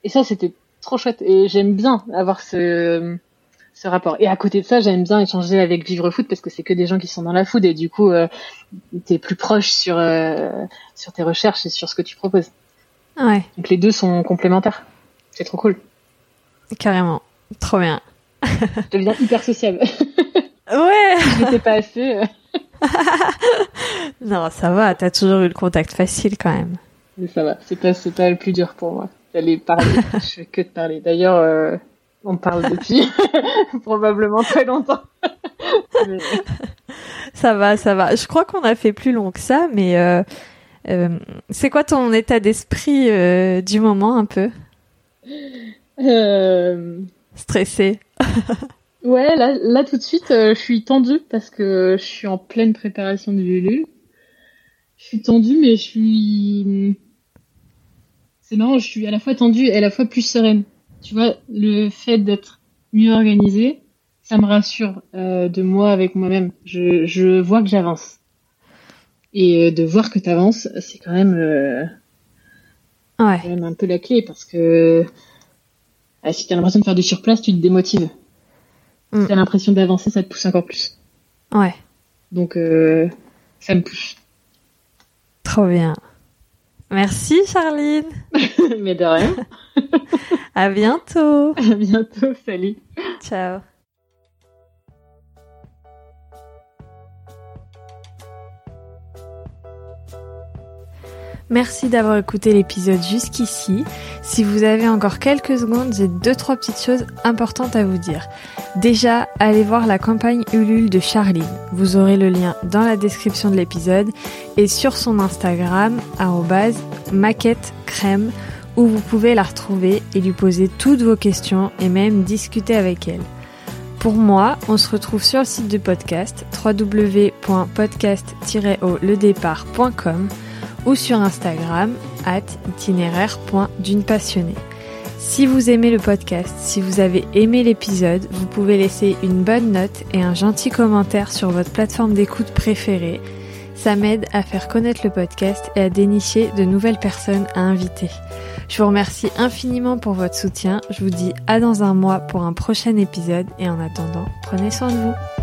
Et ça, c'était trop chouette. Et j'aime bien avoir ce ce rapport. Et à côté de ça, j'aime bien échanger avec Vivre Foot parce que c'est que des gens qui sont dans la food et du coup, euh, t'es plus proche sur euh, sur tes recherches et sur ce que tu proposes. Ouais. Donc les deux sont complémentaires. C'est trop cool. Carrément. Trop bien. Je deviens hyper sociable. ouais. Je n'étais pas assez. Euh. non, ça va. T'as toujours eu le contact facile quand même. Mais ça va. C'est pas c'est pas le plus dur pour moi d'aller parler. Je fais que de parler. D'ailleurs. Euh on parle depuis probablement très longtemps. Ça va, ça va. Je crois qu'on a fait plus long que ça, mais euh, euh, c'est quoi ton état d'esprit euh, du moment un peu? Stressé. ouais, là, là tout de suite, je suis tendue parce que je suis en pleine préparation du Ulule. Je suis tendue, mais je suis... C'est marrant, je suis à la fois tendue et à la fois plus sereine tu vois, le fait d'être mieux organisé, ça me rassure euh, de moi avec moi-même. Je, je vois que j'avance. Et euh, de voir que tu avances, c'est quand même, euh, ouais. quand même un peu la clé parce que si tu as l'impression de faire du surplace, tu te démotives. Mm. Si tu as l'impression d'avancer, ça te pousse encore plus. Ouais. Donc, ça me pousse. Trop bien. Merci Charline. Mais de rien. à bientôt. À bientôt, salut. Ciao. Merci d'avoir écouté l'épisode jusqu'ici. Si vous avez encore quelques secondes, j'ai deux trois petites choses importantes à vous dire. Déjà, allez voir la campagne Ulule de Charline. Vous aurez le lien dans la description de l'épisode et sur son Instagram maquette crème où vous pouvez la retrouver et lui poser toutes vos questions et même discuter avec elle. Pour moi, on se retrouve sur le site du podcast www.podcast-ledépart.com ou sur Instagram at itinéraire.d'une Si vous aimez le podcast, si vous avez aimé l'épisode, vous pouvez laisser une bonne note et un gentil commentaire sur votre plateforme d'écoute préférée. Ça m'aide à faire connaître le podcast et à dénicher de nouvelles personnes à inviter. Je vous remercie infiniment pour votre soutien. Je vous dis à dans un mois pour un prochain épisode et en attendant, prenez soin de vous.